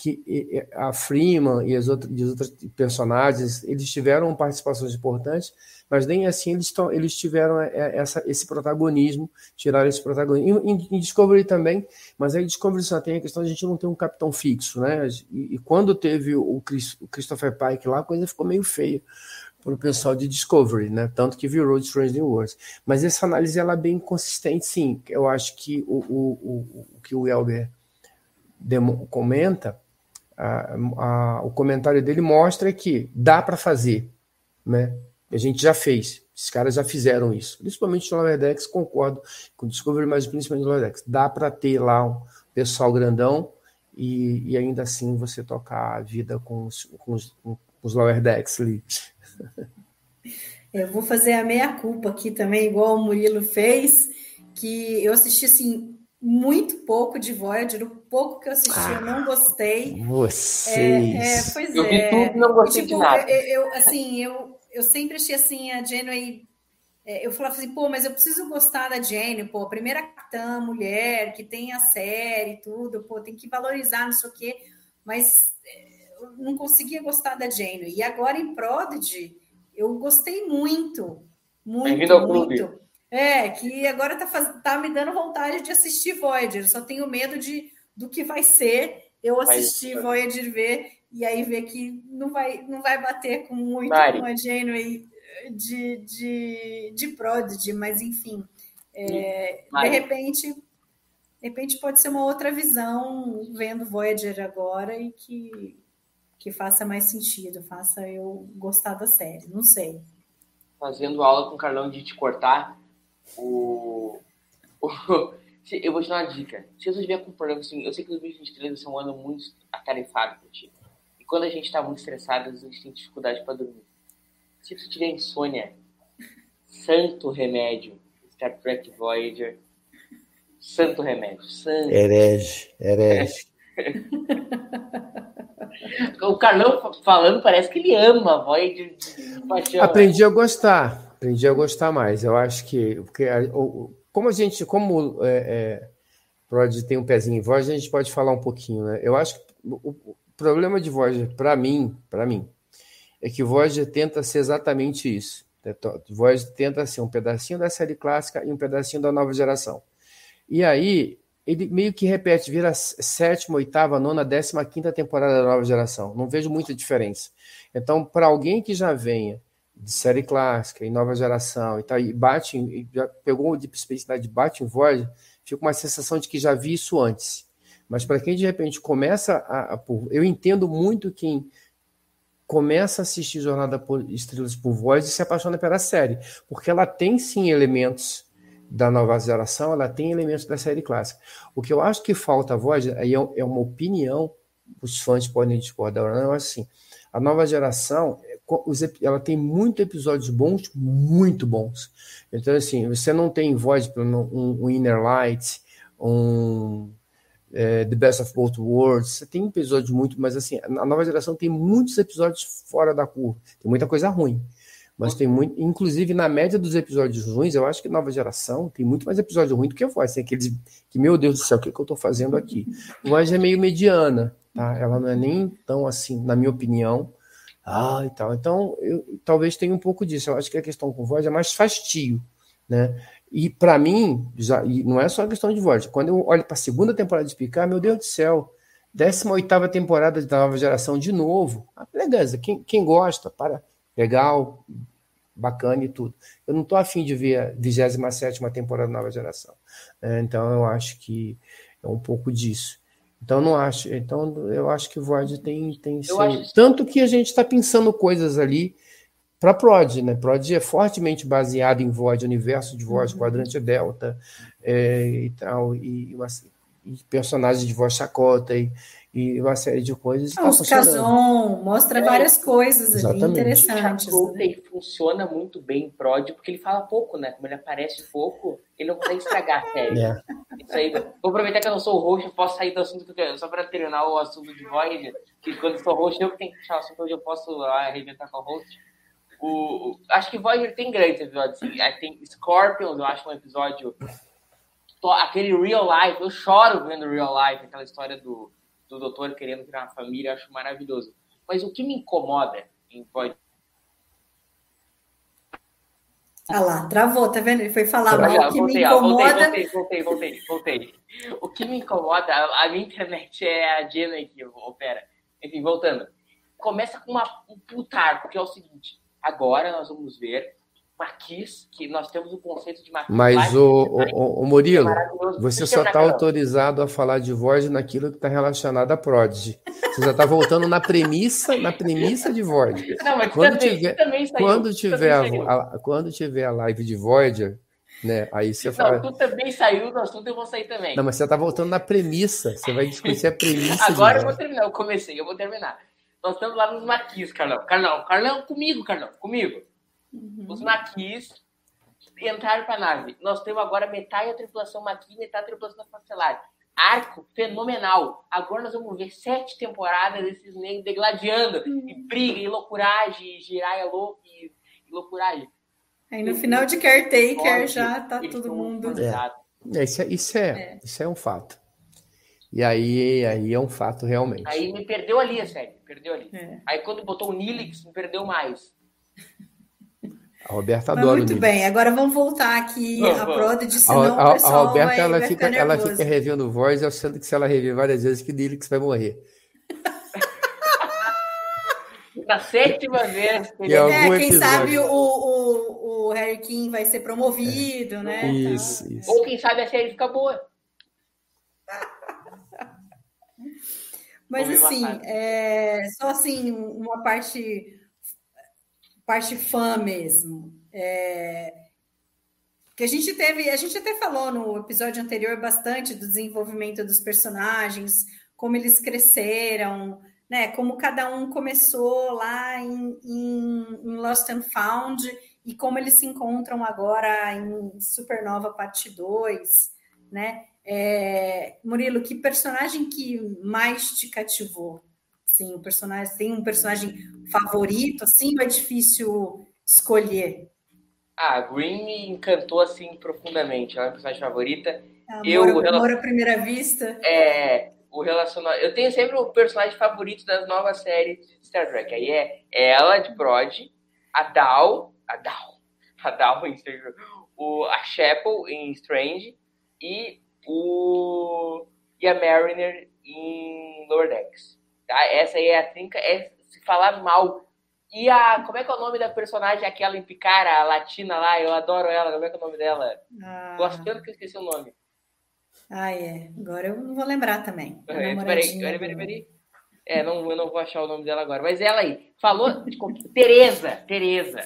que a Freeman e as outras, e os outros personagens, eles tiveram participações importantes, mas nem assim eles, tão, eles tiveram é, é, essa, esse protagonismo, tiraram esse protagonismo. Em, em, Discovery também, mas aí Discovery só tem a questão de a gente não ter um capitão fixo, né? E, e quando teve o, Chris, o, Christopher Pike lá, a coisa ficou meio feia para o pessoal de Discovery, né? Tanto que virou Strange New Worlds. Mas essa análise ela é bem consistente, sim. Eu acho que o, o, o, o que o Elber comenta, a, a, o comentário dele mostra que dá para fazer, né? A gente já fez. Esses caras já fizeram isso. Principalmente no Loverdex, concordo com o Discovery, mas principalmente no Loverdex. Dá para ter lá um pessoal grandão e, e, ainda assim você tocar a vida com os, com os, com os Loverdex ali. Eu vou fazer a meia-culpa aqui também, igual o Murilo fez, que eu assisti assim muito pouco de Voyager, o pouco que eu assisti ah, eu não gostei. Vocês. É, é, pois eu é. Vi tudo, não gostei tipo, de nada. Eu, eu, assim, eu, eu sempre achei assim, a Janeway. É, eu falava assim, pô, mas eu preciso gostar da Jane, pô, a primeira capitã mulher que tem a série tudo, pô, tem que valorizar, não sei o quê. Mas é, não conseguia gostar da Jane. E agora em Prodigy, eu gostei muito, muito, muito. É, que agora tá, faz... tá me dando vontade de assistir Voyager. Só tenho medo de, do que vai ser eu assistir vai... Voyager ver e aí ver que não vai, não vai bater com muito Mari. com a Janeway de, de, de Prodigy, mas enfim. É, de repente, de repente pode ser uma outra visão vendo Voyager agora e que, que faça mais sentido, faça eu gostar da série, não sei. Fazendo aula com o Carlão de te cortar, o, o, eu vou te dar uma dica. Se você estiver com problema, assim, eu sei que 2023 é um ano muito atarefado. E quando a gente está muito estressado, a gente tem dificuldade para dormir. Se você tiver insônia, santo remédio, Star Trek Voyager, santo remédio. Santo. Herege, herege. o Carlão falando parece que ele ama Voyager de paixão. Aprendi a gostar aprendi a gostar mais. Eu acho que porque como a gente, como é, é, tem um pezinho em voz, a gente pode falar um pouquinho, né? Eu acho que o, o problema de voz, para mim, para mim, é que voz tenta ser exatamente isso. Voz tenta ser um pedacinho da série clássica e um pedacinho da nova geração. E aí ele meio que repete, vira sétima, oitava, nona, décima quinta temporada da nova geração. Não vejo muita diferença. Então, para alguém que já venha de série clássica e nova geração e tal, e bate, e já pegou Space Nine, bate em voz, fica uma sensação de que já vi isso antes. Mas para quem de repente começa a, a, eu entendo muito quem começa a assistir Jornada por Estrelas por Voz e se apaixona pela série, porque ela tem sim elementos da nova geração, ela tem elementos da série clássica. O que eu acho que falta a voz, aí é, é uma opinião, os fãs podem discordar, não é assim. A nova geração, ela tem muitos episódios bons, muito bons. Então, assim, você não tem voz um, um Inner Light, um é, The Best of Both Worlds, você tem episódios muito, mas assim, a nova geração tem muitos episódios fora da curva, tem muita coisa ruim. Mas tem muito, inclusive na média dos episódios ruins, eu acho que nova geração tem muito mais episódio ruim do que a voz. Tem aqueles que, meu Deus do céu, o que, é que eu estou fazendo aqui? Voz é meio mediana, tá? Ela não é nem tão assim, na minha opinião, ah, e tal. Então, eu, talvez tenha um pouco disso. Eu acho que a questão com voz é mais fastio, né? E para mim, já, e não é só a questão de voz. Quando eu olho para a segunda temporada de Picar, meu Deus do céu, 18 temporada da nova geração de novo. Ah, beleza, quem, quem gosta, para, legal, bacana e tudo. Eu não estou afim de ver a 27 temporada da nova geração. Né? Então, eu acho que é um pouco disso. Então não acho, então eu acho que o Void tem tem tanto que a gente está pensando coisas ali para Prod, né? Prod é fortemente baseado em Void, universo de Void, uhum. quadrante delta é, e tal e, uma, e personagens de voz chacota e, e uma série de coisas. Ah, tá os Kazon mostra é, várias coisas exatamente. ali interessantes. O né? funciona muito bem em Prod, porque ele fala pouco, né? Como ele aparece pouco, ele não consegue estragar a série. É. Isso aí, vou aproveitar que eu não sou o host, eu posso sair do assunto, porque, só para terminar o assunto de Void, que quando eu sou host, eu que tenho que puxar o assunto, hoje eu posso arrebentar com o host. O, acho que Voyager tem grandes episódios. Assim. Tem Scorpions, eu acho um episódio. Aquele Real Life, eu choro vendo Real Life, aquela história do do doutor querendo criar uma família, acho maravilhoso. Mas o que me incomoda em Void ah lá, travou, tá vendo? Ele foi falar, mas o que voltei, me incomoda... Voltei, voltei, voltei, voltei, O que me incomoda, a, a minha internet é a Jenna que opera. Enfim, voltando. Começa com uma, um putar, porque é o seguinte, agora nós vamos ver Maquis, que nós temos o conceito de Maquis. Mas, o, o, o, Murilo, você só está autorizado a falar de voz naquilo que está relacionado a Prodigy. Você já está voltando na premissa, na premissa de Void. Não, mas quando também, tiver, também saiu, quando tiver a, a, quando tiver a live de Voyager, né? Aí você fala. Não, tu também saiu do assunto, eu vou sair também. Não, mas você está voltando na premissa. Você vai discutir a premissa. Agora eu vou terminar. Eu comecei, eu vou terminar. Nós estamos lá nos maquis, Carlão. Carlão, Carlão, comigo, Carlão, comigo. Uhum. Os maquis entraram para a nave. Nós temos agora metade da tripulação maqui, metade da tripulação facelar. Arco fenomenal. Agora nós vamos ver sete temporadas desses negros degladiando, uhum. e briga, e loucuragem, e giraia louco, e, e loucuragem. Aí no final de Caretaker já tá todo mundo. É. É, isso, é, isso, é, é. isso é um fato. E aí, aí é um fato realmente. Aí me perdeu ali a série, perdeu ali. É. Aí quando botou o Nilix, me perdeu mais. A Roberta Mas adora muito o Nilix. bem, agora vamos voltar aqui a vamos. Prodigy, A, senão a- o a pessoal Roberta vai, ela vai fica, ela fica revendo voz, achando que se ela rever várias vezes que o Nilix vai morrer. Na sétima vez. Algum É, quem episódio. sabe o, o, o Harry King vai ser promovido, né? Isso, isso. Ou quem sabe a série fica boa. Mas assim, é, só assim, uma parte, parte fã mesmo. É, que a gente teve, a gente até falou no episódio anterior bastante do desenvolvimento dos personagens, como eles cresceram, né? Como cada um começou lá em, em- em Lost and Found e como eles se encontram agora em Supernova Parte 2, né? É, Murilo, que personagem que mais te cativou? Sim, o personagem tem um personagem favorito, assim, ou é difícil escolher? Ah, a Green me encantou assim profundamente. Ela é a personagem favorita. Amor, Eu- amor à primeira vista. É, o relacionamento. Eu tenho sempre o personagem favorito das novas séries de Star Trek. Aí é ela de Prod, a Dal, a Dal, a Dal em Stranger, o, a Chapel em Strange e o e a Mariner em Lower Decks. Tá? Essa aí é a trinca. É se falar mal. E a. Como é que é o nome da personagem aquela em Picara, a latina lá? Eu adoro ela. Como é que é o nome dela? Ah, Gosto tanto que eu esqueci o nome. ah, é. Agora eu não vou lembrar também. É, Peraí, peraí, peraí, peraí. É, não, eu não vou achar o nome dela agora. Mas ela aí, falou. Tereza, Tereza.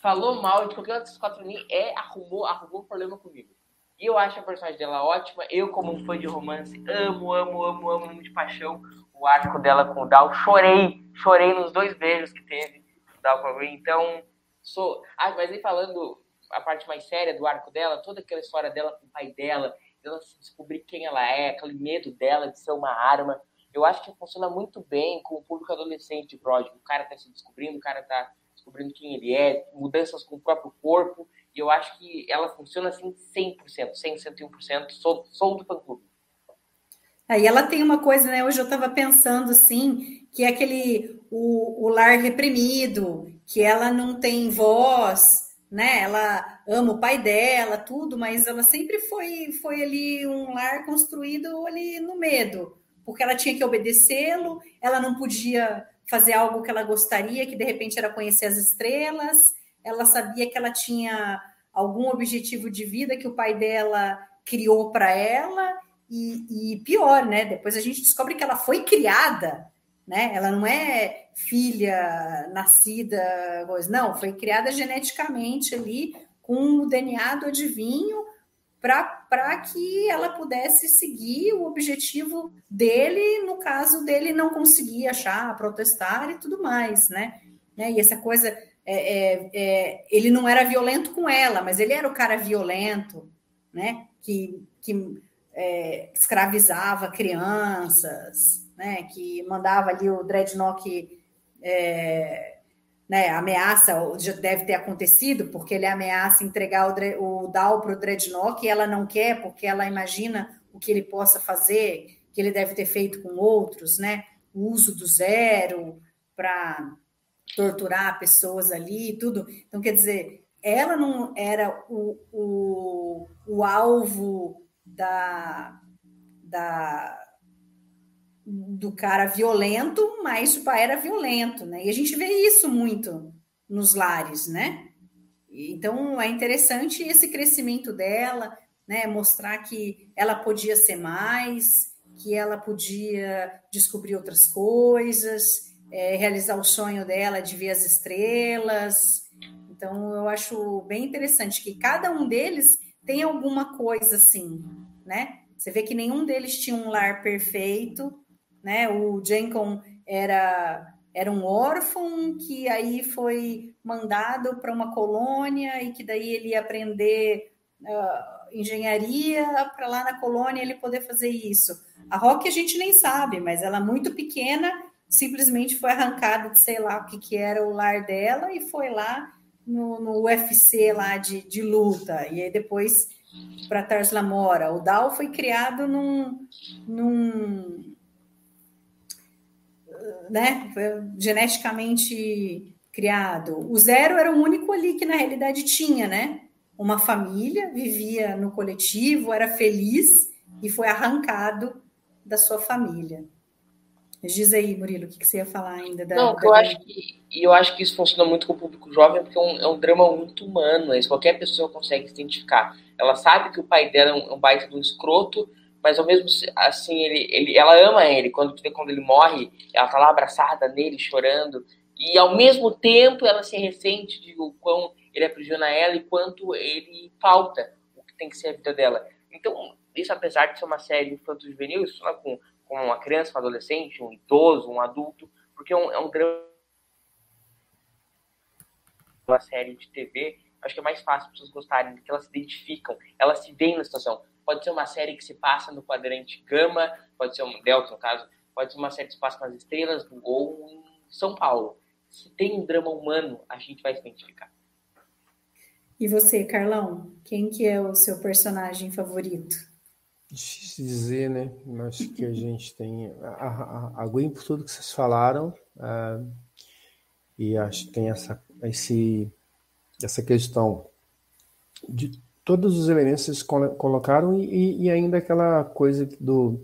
Falou mal de qualquer uma dessas quatro ali, é, arrumou, arrumou problema comigo. E eu acho a personagem dela ótima. Eu, como um fã de romance, amo, amo, amo, amo, amo de paixão o arco dela com o Dal. Chorei, chorei nos dois beijos que teve o Dal com a. Então, sou. Ah, mas aí falando a parte mais séria do arco dela, toda aquela história dela com o pai dela, se descobrir quem ela é, aquele medo dela de ser uma arma. Eu acho que funciona muito bem com o público adolescente de Brody. O cara tá se descobrindo, o cara tá descobrindo quem ele é, mudanças com o próprio corpo. E eu acho que ela funciona assim 100%, 100, 101%. Sou, sou do fã-clube. Aí ela tem uma coisa, né? Hoje eu estava pensando assim, que é aquele o, o lar reprimido, que ela não tem voz, né? Ela ama o pai dela, tudo, mas ela sempre foi, foi ali um lar construído ali no medo, porque ela tinha que obedecê-lo, ela não podia fazer algo que ela gostaria, que de repente era conhecer as estrelas, ela sabia que ela tinha algum objetivo de vida que o pai dela criou para ela, e, e, pior, né? Depois a gente descobre que ela foi criada, né? Ela não é filha nascida, não, foi criada geneticamente ali com o DNA do adivinho para que ela pudesse seguir o objetivo dele, no caso dele não conseguir achar, protestar e tudo mais, né? né? E essa coisa, é, é, é, ele não era violento com ela, mas ele era o cara violento, né? Que, que é, escravizava crianças, né? Que mandava ali o Dreadnought é, né, ameaça, deve ter acontecido, porque ele ameaça entregar o, o Dal para o Dreadnought e ela não quer, porque ela imagina o que ele possa fazer, que ele deve ter feito com outros, né? O uso do zero para torturar pessoas ali e tudo. Então, quer dizer, ela não era o, o, o alvo da, da, do cara violento, mas o pai era violento, né? E a gente vê isso muito nos lares, né? Então é interessante esse crescimento dela, né? Mostrar que ela podia ser mais, que ela podia descobrir outras coisas, é, realizar o sonho dela de ver as estrelas. Então eu acho bem interessante que cada um deles tem alguma coisa assim, né? Você vê que nenhum deles tinha um lar perfeito, né? O Jenkon era era um órfão que aí foi mandado para uma colônia e que daí ele ia aprender uh, engenharia para lá na colônia ele poder fazer isso. A Rock a gente nem sabe, mas ela muito pequena simplesmente foi arrancada de sei lá o que, que era o lar dela e foi lá no, no UFC lá de, de luta. E aí depois para Tars Lamora. O Dal foi criado num, num né, geneticamente criado. O Zero era o único ali que na realidade tinha, né? Uma família, vivia no coletivo, era feliz e foi arrancado da sua família. Diz aí, Murilo, o que, você ia falar ainda? Da, Não, da... eu acho que eu acho que isso funciona muito com o público jovem porque é um, é um drama muito humano, isso qualquer pessoa consegue se identificar. Ela sabe que o pai dela é um, um baita de um escroto, mas ao mesmo assim ele, ele, ela ama ele. Quando quando ele morre, ela tá lá abraçada nele, chorando, e ao mesmo tempo ela se ressente de o quão ele aprisiona ela e quanto ele falta o que tem que ser a vida dela. Então, isso apesar de ser uma série infanto-juvenil, isso é com com uma criança, um adolescente, um idoso, um adulto, porque é um, é um drama. Uma série de TV, acho que é mais fácil para pessoas gostarem, porque elas se identificam, elas se veem na situação. Pode ser uma série que se passa no quadrante gama, pode ser um delta, no caso, pode ser uma série que se passa nas estrelas ou em São Paulo. Se tem um drama humano, a gente vai se identificar. E você, Carlão, quem que é o seu personagem favorito? Difícil dizer, né? Acho que a gente tem a, a, a Gwen por tudo que vocês falaram uh, e acho que tem essa esse essa questão de todos os elementos que vocês colocaram e, e ainda aquela coisa do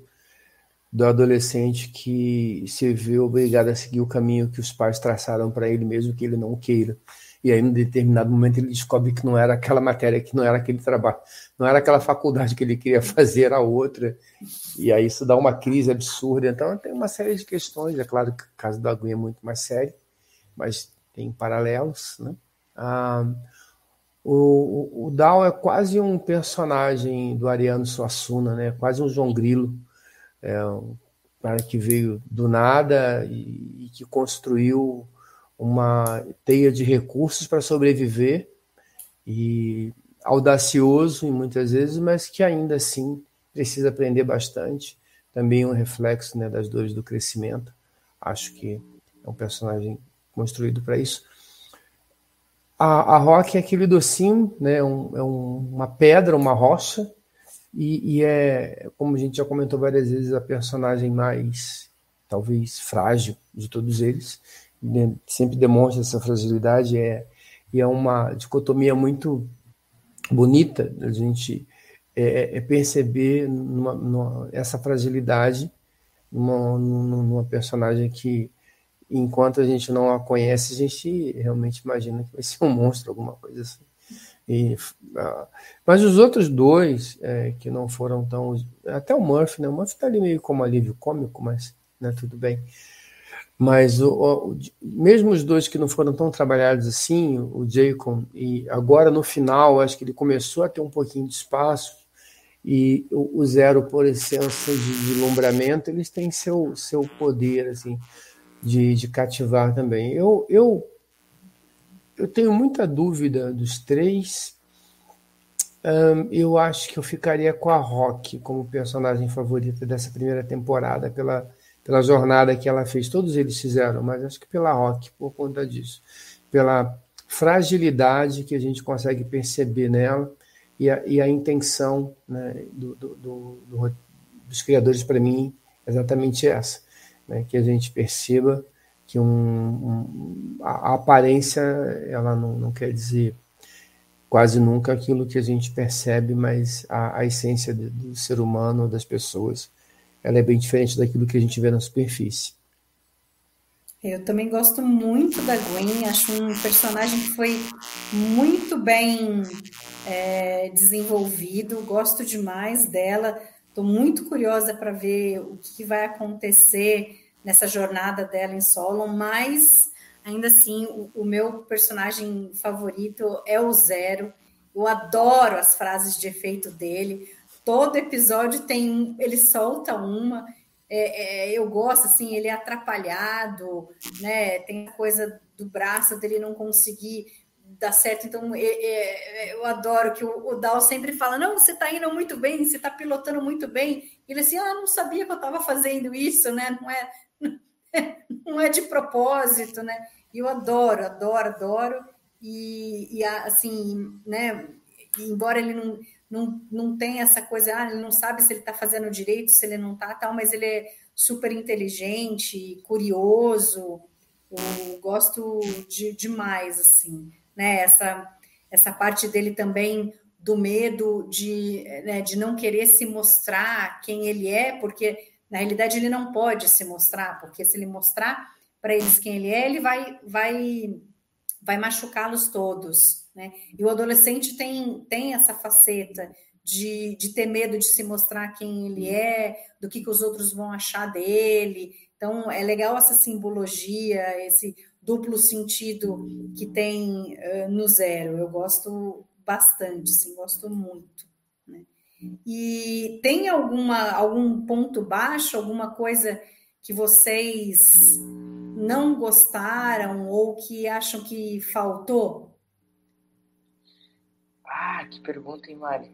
do adolescente que se vê obrigado a seguir o caminho que os pais traçaram para ele mesmo que ele não queira e aí, em determinado momento, ele descobre que não era aquela matéria, que não era aquele trabalho, não era aquela faculdade que ele queria fazer, era outra. E aí isso dá uma crise absurda. Então, tem uma série de questões. É claro que o caso da Aguinha é muito mais sério, mas tem paralelos. Né? Ah, o, o, o Dal é quase um personagem do Ariano Suassuna, né? quase um João Grilo. É um cara que veio do nada e, e que construiu uma teia de recursos para sobreviver e audacioso muitas vezes, mas que ainda assim precisa aprender bastante. Também um reflexo né, das dores do crescimento. Acho que é um personagem construído para isso. A, a Rock é aquele docinho, né, um, é um, uma pedra, uma rocha, e, e, é, como a gente já comentou várias vezes, a personagem mais, talvez, frágil de todos eles sempre demonstra essa fragilidade é, e é uma dicotomia muito bonita a gente é, é perceber numa, numa, essa fragilidade numa, numa, personagem que enquanto a gente não a conhece a gente realmente imagina que vai ser um monstro alguma coisa assim. E, uh, mas os outros dois é, que não foram tão até o Murphy né o Murphy está ali meio como alívio cômico mas né, tudo bem mas o, o, mesmo os dois que não foram tão trabalhados assim, o Jacob, e agora no final, acho que ele começou a ter um pouquinho de espaço, e o, o Zero, por essência de deslumbramento, eles têm seu, seu poder assim, de, de cativar também. Eu, eu, eu tenho muita dúvida dos três. Um, eu acho que eu ficaria com a Rock como personagem favorita dessa primeira temporada, pela pela jornada que ela fez. Todos eles fizeram, mas acho que pela Rock, por conta disso. Pela fragilidade que a gente consegue perceber nela e a, e a intenção né, do, do, do, dos criadores, para mim, exatamente essa. Né, que a gente perceba que um, um, a, aparência ela não, não quer dizer quase nunca aquilo que a gente percebe, mas a, a essência do, do ser humano, das pessoas, ela é bem diferente daquilo que a gente vê na superfície. Eu também gosto muito da Gwen, acho um personagem que foi muito bem é, desenvolvido, gosto demais dela, estou muito curiosa para ver o que vai acontecer nessa jornada dela em solo, mas ainda assim o, o meu personagem favorito é o Zero. Eu adoro as frases de efeito dele. Todo episódio tem um, ele solta uma. É, é, eu gosto assim, ele é atrapalhado, né? Tem a coisa do braço dele não conseguir dar certo. Então, é, é, eu adoro que o, o Dal sempre fala: Não, você está indo muito bem, você está pilotando muito bem. Ele assim, ah, não sabia que eu estava fazendo isso, né? Não é, não é de propósito, né? Eu adoro, adoro, adoro. E, e assim, né? Embora ele não não, não tem essa coisa, ah, ele não sabe se ele está fazendo direito, se ele não está, tal, mas ele é super inteligente, curioso. Eu gosto de, demais, assim, né? Essa, essa parte dele também do medo de, né, de não querer se mostrar quem ele é, porque na realidade ele não pode se mostrar, porque se ele mostrar para eles quem ele é, ele vai, vai, vai machucá-los todos. Né? E o adolescente tem, tem essa faceta de, de ter medo de se mostrar quem ele é, do que, que os outros vão achar dele. Então, é legal essa simbologia, esse duplo sentido que tem uh, no zero. Eu gosto bastante, sim, gosto muito. Né? E tem alguma algum ponto baixo, alguma coisa que vocês não gostaram ou que acham que faltou? Ah, que pergunta, hein, Mari?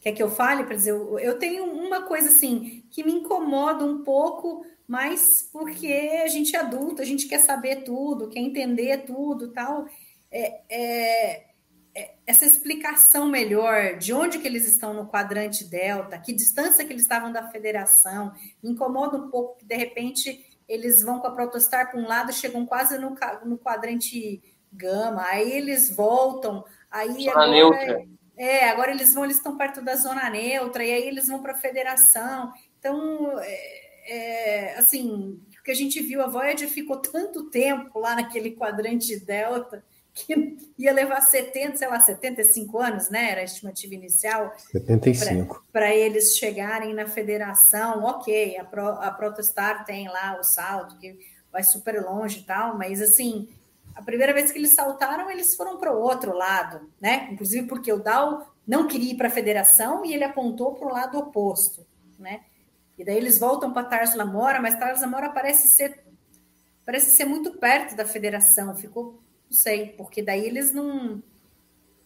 Quer que eu fale? Para dizer, eu tenho uma coisa assim que me incomoda um pouco, mas porque a gente é adulto, a gente quer saber tudo, quer entender tudo, tal. É, é, é, essa explicação melhor de onde que eles estão no quadrante delta, que distância que eles estavam da federação, me incomoda um pouco que de repente eles vão com a protostar para um lado, chegam quase no, no quadrante gama, aí eles voltam, aí zona agora, neutra. É, agora eles vão, eles estão perto da zona neutra, e aí eles vão para a federação. Então, é, é, assim, o que a gente viu, a Voyager ficou tanto tempo lá naquele quadrante delta, que ia levar 70, sei lá, 75 anos, né? Era a estimativa inicial. 75. Para eles chegarem na federação, ok, a, Pro, a Protostar tem lá o salto, que vai super longe e tal, mas assim, a primeira vez que eles saltaram, eles foram para o outro lado, né? Inclusive porque o Dow não queria ir para a federação e ele apontou para o lado oposto, né? E daí eles voltam para Tars Lamora, mas Tars Lamora parece ser parece ser muito perto da federação, ficou não sei, porque daí eles não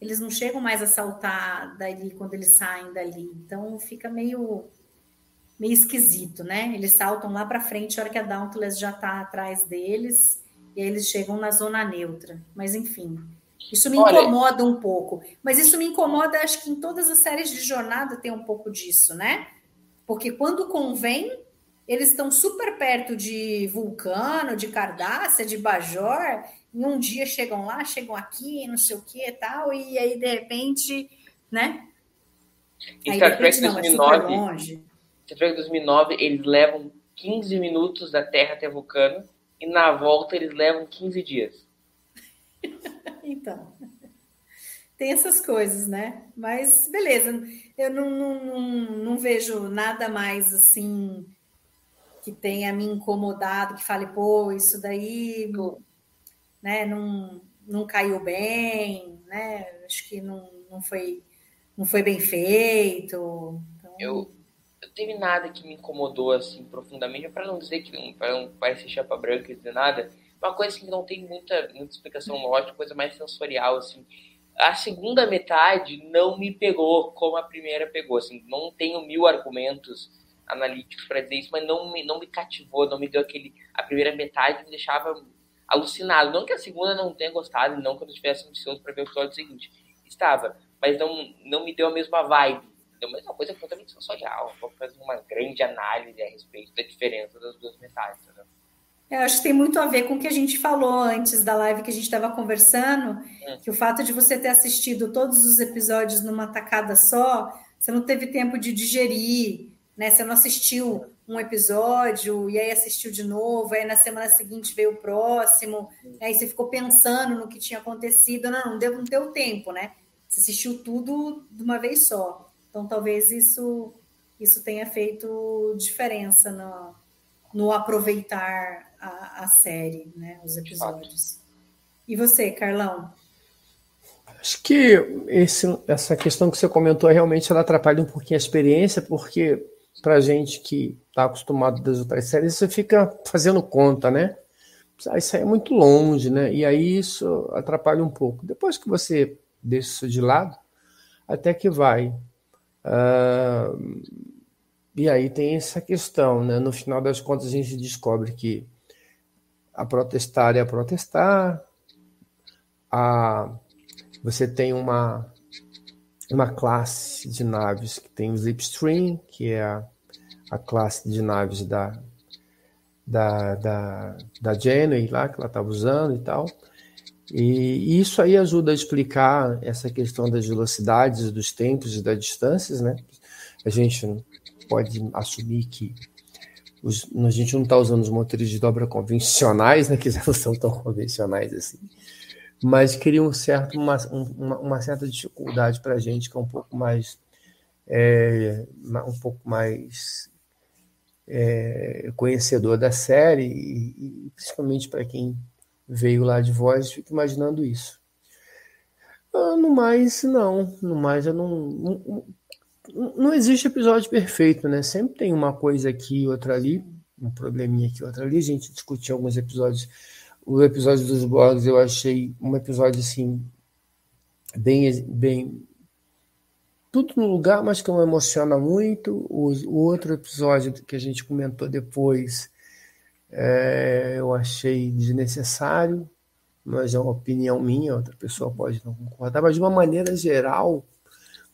eles não chegam mais a saltar dali quando eles saem dali. Então fica meio meio esquisito, né? Eles saltam lá para frente a hora que a Dauntless já está atrás deles e aí eles chegam na zona neutra. Mas enfim, isso me Olha, incomoda um pouco. Mas isso me incomoda, acho que em todas as séries de jornada tem um pouco disso, né? Porque quando convém, eles estão super perto de Vulcano, de Cardácia, de Bajor, e um dia chegam lá, chegam aqui, não sei o que e tal, e aí de repente, né? Em aí, Star Trek 2009, Star Trek 2009, eles levam 15 minutos da Terra até Vulcano, e na volta eles levam 15 dias. então, tem essas coisas, né? Mas beleza, eu não, não, não, não vejo nada mais assim que tenha me incomodado, que fale, pô, isso daí né, não, não caiu bem, né? Acho que não, não, foi, não foi bem feito. Então... Eu, eu teve nada que me incomodou assim profundamente, para não dizer que para não parecer chapa branca e nada, uma coisa que não tem muita, muita explicação lógica, coisa mais sensorial assim. A segunda metade não me pegou como a primeira pegou, assim, não tenho mil argumentos analíticos para dizer isso, mas não me, não me cativou, não me deu aquele. A primeira metade me deixava alucinado. Não que a segunda não tenha gostado, não que eu estivesse ansioso para ver o episódio seguinte. Estava, mas não, não me deu a mesma vibe. Deu a mesma coisa completamente sensorial. Vou fazer uma grande análise a respeito da diferença das duas metades. Né? Eu acho que tem muito a ver com o que a gente falou antes da live que a gente estava conversando, hum. que o fato de você ter assistido todos os episódios numa tacada só, você não teve tempo de digerir, né? Você não assistiu um episódio e aí assistiu de novo, aí na semana seguinte veio o próximo, aí você ficou pensando no que tinha acontecido, não, não deu, não deu tempo, né? Você assistiu tudo de uma vez só. Então talvez isso isso tenha feito diferença no, no aproveitar a, a série, né? Os episódios. E você, Carlão? Acho que esse, essa questão que você comentou realmente ela atrapalha um pouquinho a experiência, porque para gente que está acostumado das outras séries, você fica fazendo conta, né? Isso aí é muito longe, né? E aí isso atrapalha um pouco. Depois que você deixa isso de lado, até que vai. Uh, e aí tem essa questão, né? No final das contas, a gente descobre que a protestar é a protestar, a, você tem uma uma classe de naves que tem o Slipstream, que é a, a classe de naves da, da, da, da Janeway lá, que ela estava usando e tal. E, isso aí ajuda a explicar essa questão das velocidades, dos tempos e das distâncias, né? A gente pode assumir que os, a gente não está usando os motores de dobra convencionais, né? Que já não são tão convencionais assim mas cria um certo, uma, uma, uma certa dificuldade para a gente que é um pouco mais é, um pouco mais é, conhecedor da série e, e principalmente para quem veio lá de voz fica imaginando isso. Ah, no mais, não. No mais, eu não, não, não existe episódio perfeito, né? Sempre tem uma coisa aqui e outra ali, um probleminha aqui e outra ali. A gente discutiu alguns episódios o episódio dos blogs eu achei um episódio assim bem bem tudo no lugar, mas que não emociona muito. O, o outro episódio que a gente comentou depois é, eu achei desnecessário, mas é uma opinião minha, outra pessoa pode não concordar, mas de uma maneira geral,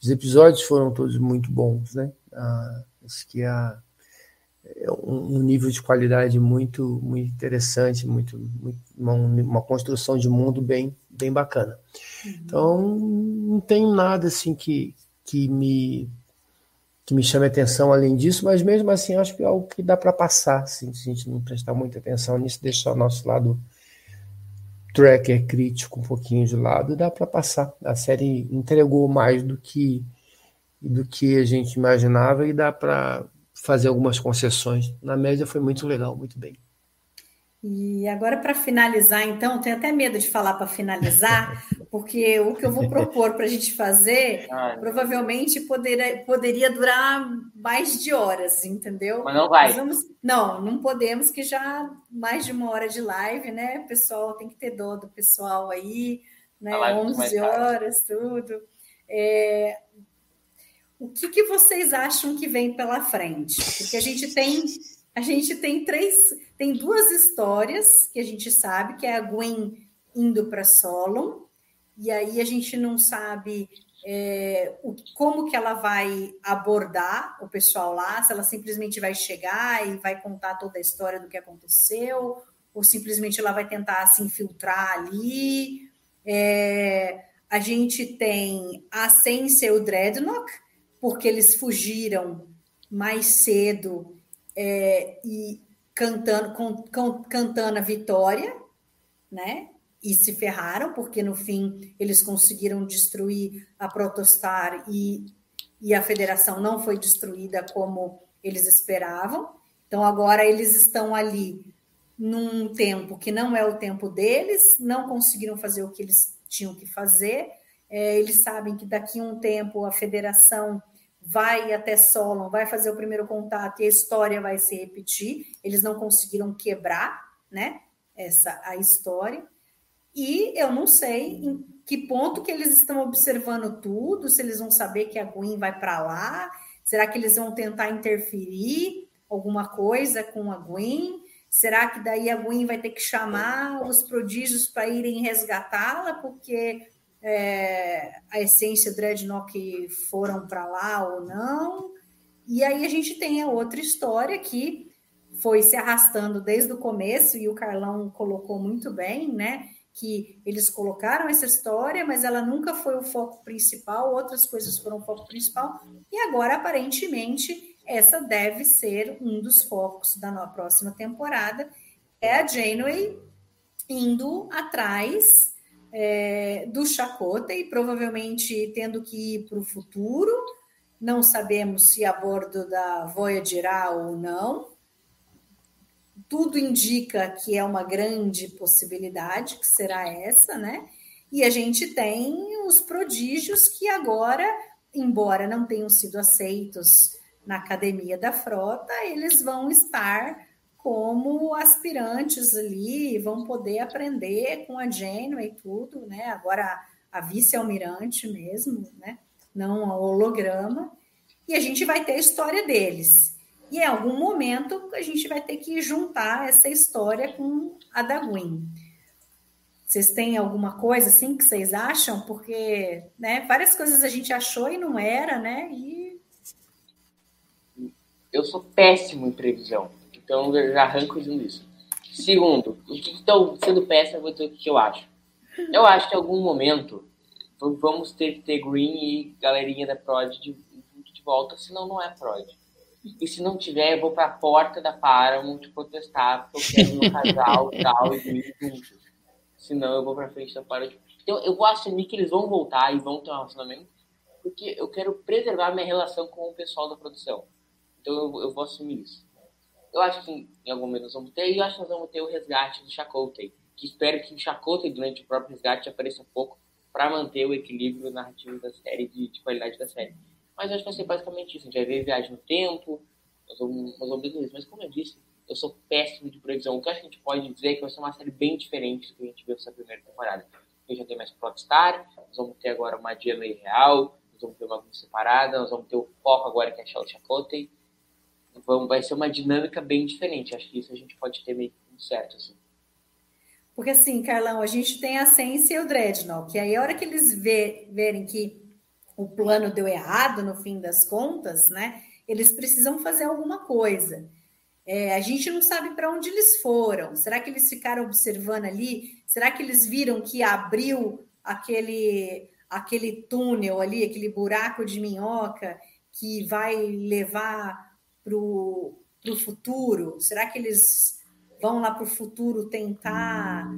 os episódios foram todos muito bons, né? Ah, acho que a é um nível de qualidade muito muito interessante, muito, muito uma, uma, construção de mundo bem bem bacana. Uhum. Então não tem nada assim que, que me que me chame atenção além disso, mas mesmo assim acho que é algo que dá para passar, assim, se a gente não prestar muita atenção nisso, deixar o nosso lado tracker crítico um pouquinho de lado, dá para passar. A série entregou mais do que do que a gente imaginava e dá para fazer algumas concessões. Na média foi muito legal, muito bem. E agora, para finalizar, então, tenho até medo de falar para finalizar, porque o que eu vou propor para a gente fazer Ai, provavelmente poderia, poderia durar mais de horas, entendeu? Mas não vai. Vamos, não, não podemos, que já mais de uma hora de live, né? Pessoal, tem que ter dó do pessoal aí, né? 11 horas, tudo. É, o que, que vocês acham que vem pela frente? Porque a gente tem a gente tem três, tem duas histórias que a gente sabe, que é a Gwen indo para Solon, e aí a gente não sabe é, o, como que ela vai abordar o pessoal lá, se ela simplesmente vai chegar e vai contar toda a história do que aconteceu, ou simplesmente ela vai tentar se infiltrar ali. É, a gente tem a Sense e o Dreadnought, porque eles fugiram mais cedo é, e cantando, com, com, cantando a vitória, né? E se ferraram, porque no fim eles conseguiram destruir a Protostar e, e a federação não foi destruída como eles esperavam. Então agora eles estão ali num tempo que não é o tempo deles, não conseguiram fazer o que eles tinham que fazer. É, eles sabem que daqui a um tempo a federação vai até Solon, vai fazer o primeiro contato e a história vai se repetir. Eles não conseguiram quebrar, né? Essa a história. E eu não sei em que ponto que eles estão observando tudo, se eles vão saber que a Gwen vai para lá, será que eles vão tentar interferir alguma coisa com a Gwen? Será que daí a Gwen vai ter que chamar os prodígios para irem resgatá-la, porque é, a essência Dreadnought foram para lá ou não. E aí a gente tem a outra história que foi se arrastando desde o começo, e o Carlão colocou muito bem, né? Que eles colocaram essa história, mas ela nunca foi o foco principal, outras coisas foram o foco principal, e agora, aparentemente, essa deve ser um dos focos da próxima temporada. É a Janeway indo atrás é, do Chacota e provavelmente tendo que ir para o futuro. Não sabemos se a bordo da Voyager A ou não. Tudo indica que é uma grande possibilidade, que será essa, né? E a gente tem os prodígios que agora, embora não tenham sido aceitos na academia da frota, eles vão estar como aspirantes ali vão poder aprender com a Gênua e tudo, né? Agora a vice-almirante mesmo, né? Não a holograma. E a gente vai ter a história deles. E em algum momento a gente vai ter que juntar essa história com a da Gwen. Vocês têm alguma coisa assim que vocês acham? Porque né, várias coisas a gente achou e não era, né? E... Eu sou péssimo em previsão, então eu já arranco dizendo isso. Segundo, o que estão sendo péssimo, eu vou dizer o que eu acho. Eu acho que em algum momento vamos ter que ter Green e galerinha da Prod de, de volta, senão não é Prod. E se não tiver, eu vou pra porta da Paramount protestar, porque eu quero meu casal tal, e Green juntos. Senão eu vou pra frente da Paramount. Então eu vou assumir que eles vão voltar e vão ter um relacionamento, porque eu quero preservar minha relação com o pessoal da produção. Então eu, eu vou assumir isso. Eu acho que em algum momento nós vamos ter, e eu acho que nós vamos ter o resgate do Chakotay, que espero que o Chakotay, durante o próprio resgate, apareça um pouco para manter o equilíbrio narrativo da série, de, de, qualidade da série. Mas eu acho que vai ser basicamente isso. A gente vai ver viagem no tempo, nós vamos, nós vamos ver isso. Mas como eu disse, eu sou péssimo de previsão. O que a gente pode dizer é que vai ser uma série bem diferente do que a gente viu nessa primeira temporada. A gente já tem mais Star, nós vamos ter agora uma Diana real, nós vamos ter uma grupo separada, nós vamos ter o foco agora que é a Shell Chakotay. Então, vai ser uma dinâmica bem diferente. Acho que isso a gente pode ter meio certo, assim. Porque assim, Carlão, a gente tem a Sense e o Dreadnought, que aí a hora que eles vê, verem que o plano deu errado no fim das contas, né? Eles precisam fazer alguma coisa. É, a gente não sabe para onde eles foram. Será que eles ficaram observando ali? Será que eles viram que abriu aquele aquele túnel ali, aquele buraco de minhoca que vai levar para o futuro? Será que eles vão lá para o futuro tentar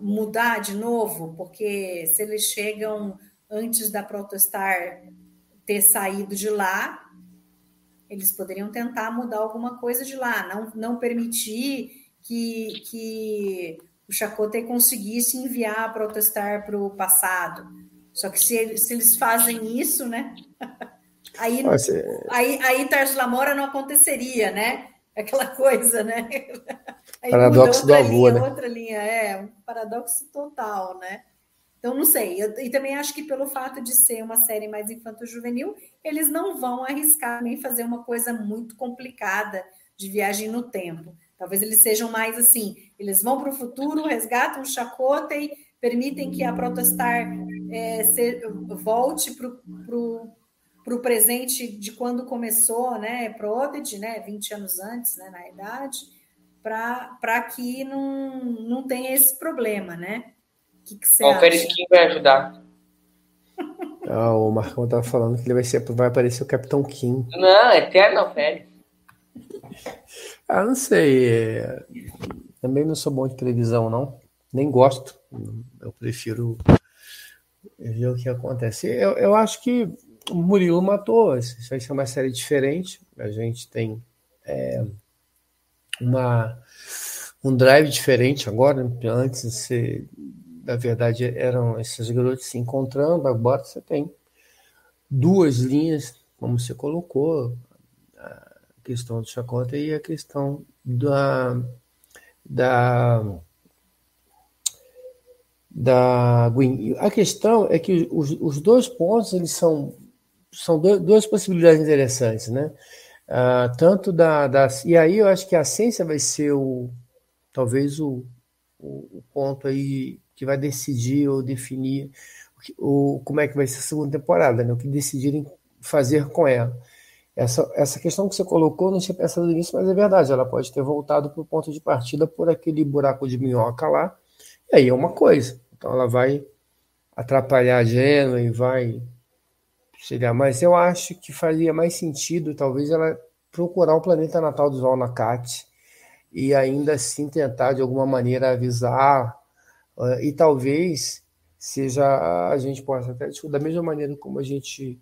mudar de novo? Porque se eles chegam antes da Protestar ter saído de lá, eles poderiam tentar mudar alguma coisa de lá, não, não permitir que, que o Chakotay conseguisse enviar a Protestar para o passado. Só que se se eles fazem isso, né? aí, Nossa, aí, aí Tarso Lamora não aconteceria, né? Aquela coisa, né? Aí paradoxo do avô, linha, né? Outra linha, é, um paradoxo total, né? Então, não sei. Eu, e também acho que pelo fato de ser uma série mais infanto-juvenil, eles não vão arriscar nem fazer uma coisa muito complicada de viagem no tempo. Talvez eles sejam mais assim, eles vão para o futuro, resgatam o Chakotay, permitem que a Protestar é, se, volte para o presente de quando começou, né? Prodigy, né? 20 anos antes, né? Na idade para que não, não tenha esse problema, né? O que, que você Bom, acha? Quem vai ajudar? Ah, o Marcão estava falando que ele vai, ser, vai aparecer o Capitão Kim. Não, Eterno Félix. Ah, não sei. É, também não sou bom de televisão, não. Nem gosto. Eu prefiro ver o que acontece. Eu, eu acho que o Murilo matou. Isso ser uma série diferente. A gente tem é, uma, um drive diferente agora. Né? Antes, você, na verdade, eram esses garotos se encontrando, agora você tem duas linhas, como você colocou, a questão do Chacota e a questão da, da, da Gwen. A questão é que os, os dois pontos eles são, são duas possibilidades interessantes, né? Uh, tanto da, da, E aí eu acho que a ciência vai ser o talvez o, o, o ponto aí que vai decidir ou definir o, o, como é que vai ser a segunda temporada, né? o que decidirem fazer com ela. Essa, essa questão que você colocou, não tinha pensado nisso, mas é verdade, ela pode ter voltado para o ponto de partida por aquele buraco de minhoca lá, e aí é uma coisa. Então ela vai atrapalhar a Gênova e vai Seria, mas eu acho que faria mais sentido, talvez, ela procurar o planeta natal do Valnacate e ainda assim tentar, de alguma maneira, avisar. Uh, e talvez seja a gente possa até da mesma maneira como a gente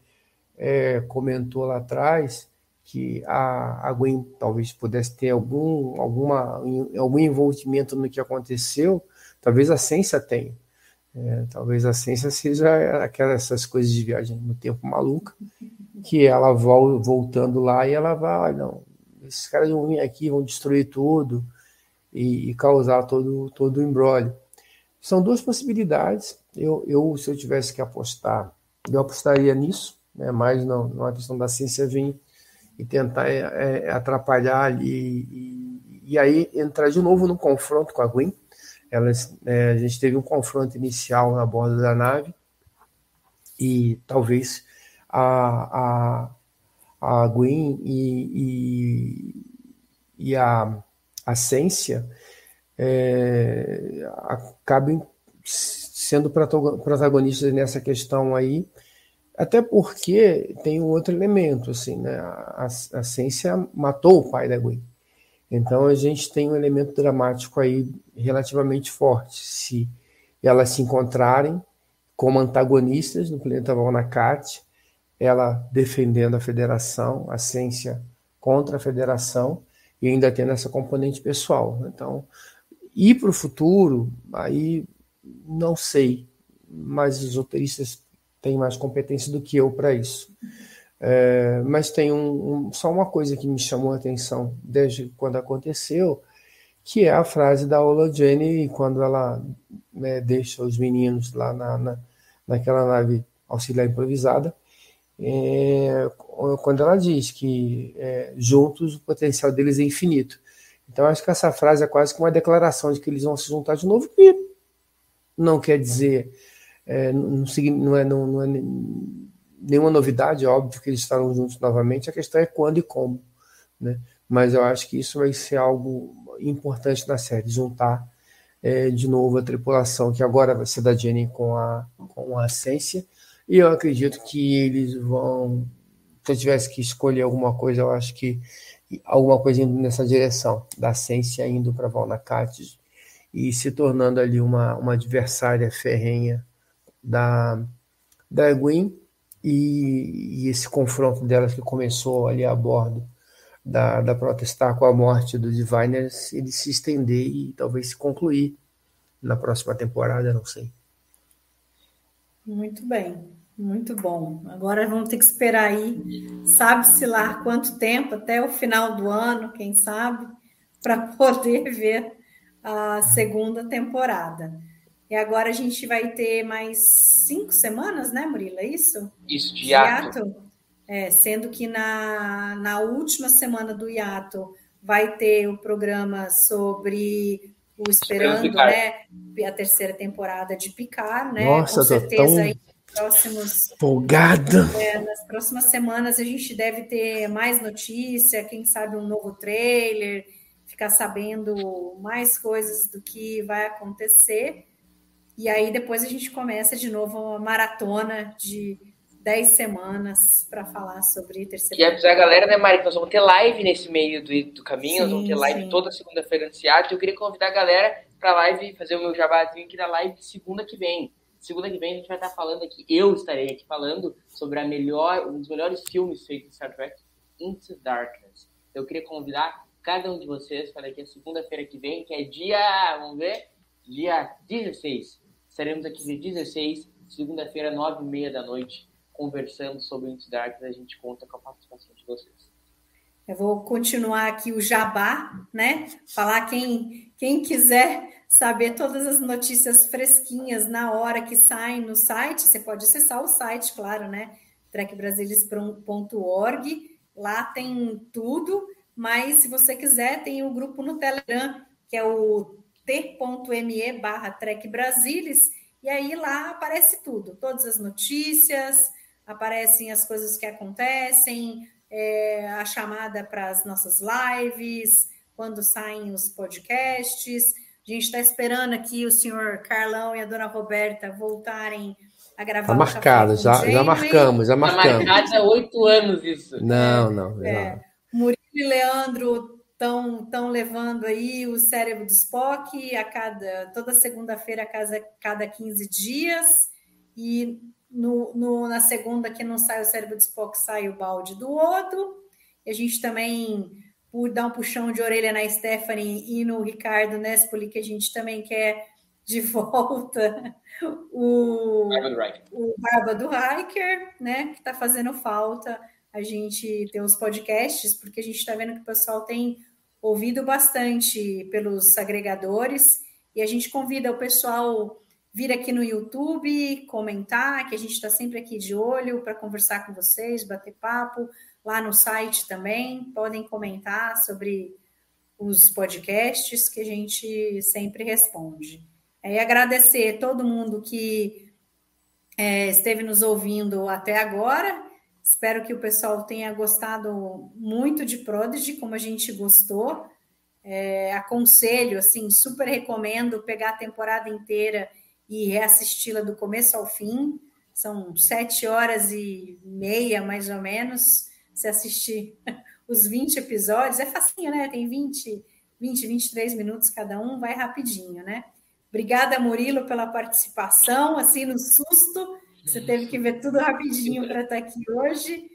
é, comentou lá atrás que a, a Gwen talvez pudesse ter algum alguma algum envolvimento no que aconteceu talvez a Sensa tenha é, talvez a ciência seja aquelas essas coisas de viagem no tempo maluca, que ela vol, voltando lá e ela vai, não, esses caras vão vir aqui, vão destruir tudo e, e causar todo, todo o embrólio. São duas possibilidades. Eu, eu, se eu tivesse que apostar, eu apostaria nisso, né, mais não, não a questão da ciência vir e tentar é, é, atrapalhar ali e, e, aí entrar de novo no confronto com a Gwen Elas, é, a gente teve um confronto inicial na borda da nave e talvez a, a, a Gwen e, e, e a Ascência é, acabem sendo protagonistas nessa questão aí, até porque tem um outro elemento, assim, né? A, a matou o pai da Gwen. Então a gente tem um elemento dramático aí relativamente forte. Se elas se encontrarem como antagonistas no planeta Valnacat, ela defendendo a federação, a ciência contra a federação, e ainda tendo essa componente pessoal. Então, ir para o futuro, aí não sei, mas os roteiristas têm mais competência do que eu para isso. É, mas tem um, um, só uma coisa que me chamou a atenção desde quando aconteceu, que é a frase da Ola Jenny quando ela né, deixa os meninos lá na, na, naquela nave auxiliar improvisada, é, quando ela diz que é, juntos o potencial deles é infinito. Então acho que essa frase é quase que uma declaração de que eles vão se juntar de novo, que não quer dizer, é, não, não, é, não, não, é nenhuma novidade, é óbvio que eles estarão juntos novamente, a questão é quando e como. Né? Mas eu acho que isso vai ser algo importante na série, juntar é, de novo a tripulação, que agora vai ser da Jenny com a, com a Essência, e eu acredito que eles vão. Se eu tivesse que escolher alguma coisa, eu acho que alguma coisa indo nessa direção, da Essência indo para Valnacat e se tornando ali uma, uma adversária ferrenha da, da Gwen e, e, esse confronto delas que começou ali a bordo da, da protestar com a morte do Diviners, ele se estender e talvez se concluir na próxima temporada, não sei. Muito bem, muito bom. Agora vamos ter que esperar aí, sabe-se lá quanto tempo, até o final do ano, quem sabe, para poder ver a segunda temporada. E agora a gente vai ter mais cinco semanas, né, Murila? É isso? Isso, de hiato. hiato. É, sendo que na, na última semana do hiato vai ter o programa sobre o Esperando, né? A terceira temporada de Picar, né? Nossa, Com certeza tão... aí próximos. É, nas próximas semanas a gente deve ter mais notícia, quem sabe um novo trailer ficar sabendo mais coisas do que vai acontecer. E aí depois a gente começa de novo uma maratona de 10 semanas para falar sobre terceira. E avisar a galera, né, Mari, que nós vamos ter live nesse meio do, do caminho, sim, nós vamos ter live sim. toda segunda-feira no Seattle. Eu queria convidar a galera para live, fazer o meu jabazinho aqui na live de segunda que vem. Segunda que vem a gente vai estar falando aqui, eu estarei aqui falando sobre a melhor, um dos melhores filmes feitos em Star Trek, Into Darkness. Eu queria convidar cada um de vocês para daqui a segunda-feira que vem, que é dia, vamos ver, dia 16. Estaremos aqui dia 16, segunda-feira, nove e meia da noite, conversando sobre o Into Dark. A gente conta com a participação de vocês. Eu vou continuar aqui o jabá, né? Falar quem, quem quiser saber todas as notícias fresquinhas na hora que saem no site, você pode acessar o site, claro, né? trekbrasilis.org. Lá tem tudo mas se você quiser, tem o um grupo no Telegram, que é o t.me barra Trek Brasilis, e aí lá aparece tudo, todas as notícias, aparecem as coisas que acontecem, é, a chamada para as nossas lives, quando saem os podcasts. A gente está esperando aqui o senhor Carlão e a dona Roberta voltarem a gravar. Está marcado, já, já marcamos, já tá marcamos. Está marcado há oito anos isso. Não, não. É. Murilo e Leandro estão tão levando aí o cérebro do Spock a cada toda segunda-feira a cada, cada 15 dias. E no, no, na segunda que não sai o cérebro do Spock sai o balde do outro. E a gente também por dar um puxão de orelha na Stephanie e no Ricardo Nespoli que a gente também quer de volta o o Barba do Hiker, né que está fazendo falta a gente ter os podcasts, porque a gente está vendo que o pessoal tem ouvido bastante pelos agregadores e a gente convida o pessoal vir aqui no YouTube, comentar, que a gente está sempre aqui de olho para conversar com vocês, bater papo. Lá no site também, podem comentar sobre os podcasts que a gente sempre responde. E agradecer todo mundo que é, esteve nos ouvindo até agora. Espero que o pessoal tenha gostado muito de Prodigy, como a gente gostou. É, aconselho, assim, super recomendo pegar a temporada inteira e reassisti-la do começo ao fim. São sete horas e meia, mais ou menos. Se assistir os 20 episódios, é facinho, né? Tem 20, 20, 23 minutos cada um, vai rapidinho, né? Obrigada, Murilo, pela participação, assim, no susto. Você teve que ver tudo rapidinho para estar aqui hoje.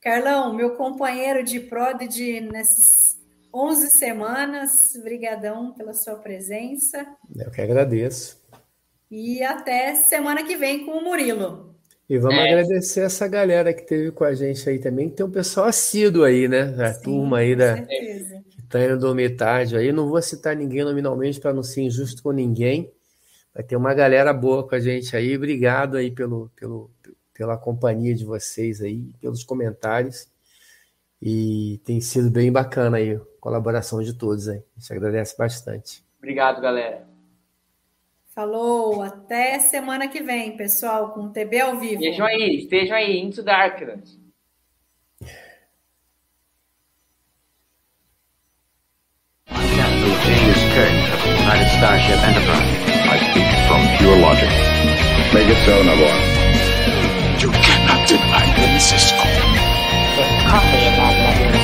Carlão, meu companheiro de Prodigy nessas 11 semanas, brigadão pela sua presença. Eu que agradeço. E até semana que vem com o Murilo. E vamos é. agradecer essa galera que teve com a gente aí também, que tem um pessoal assíduo aí, né? A Sim, turma aí da certeza. que tá indo dormir tarde aí. Não vou citar ninguém nominalmente para não ser injusto com ninguém. Vai ter uma galera boa com a gente aí. Obrigado aí pelo, pelo, pela companhia de vocês aí, pelos comentários. E tem sido bem bacana aí a colaboração de todos aí. A gente agradece bastante. Obrigado, galera. Falou, até semana que vem, pessoal, com o TB ao vivo. Estejam aí, estejam aí, Into Darkness. Kirk of the United Starship Enterprise. from pure logic. Make it so, Navarre. You cannot deny me, Cisco. There's coffee in that nebula.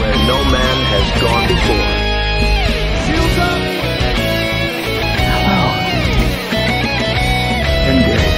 Where no man has gone before. Hello. Engage.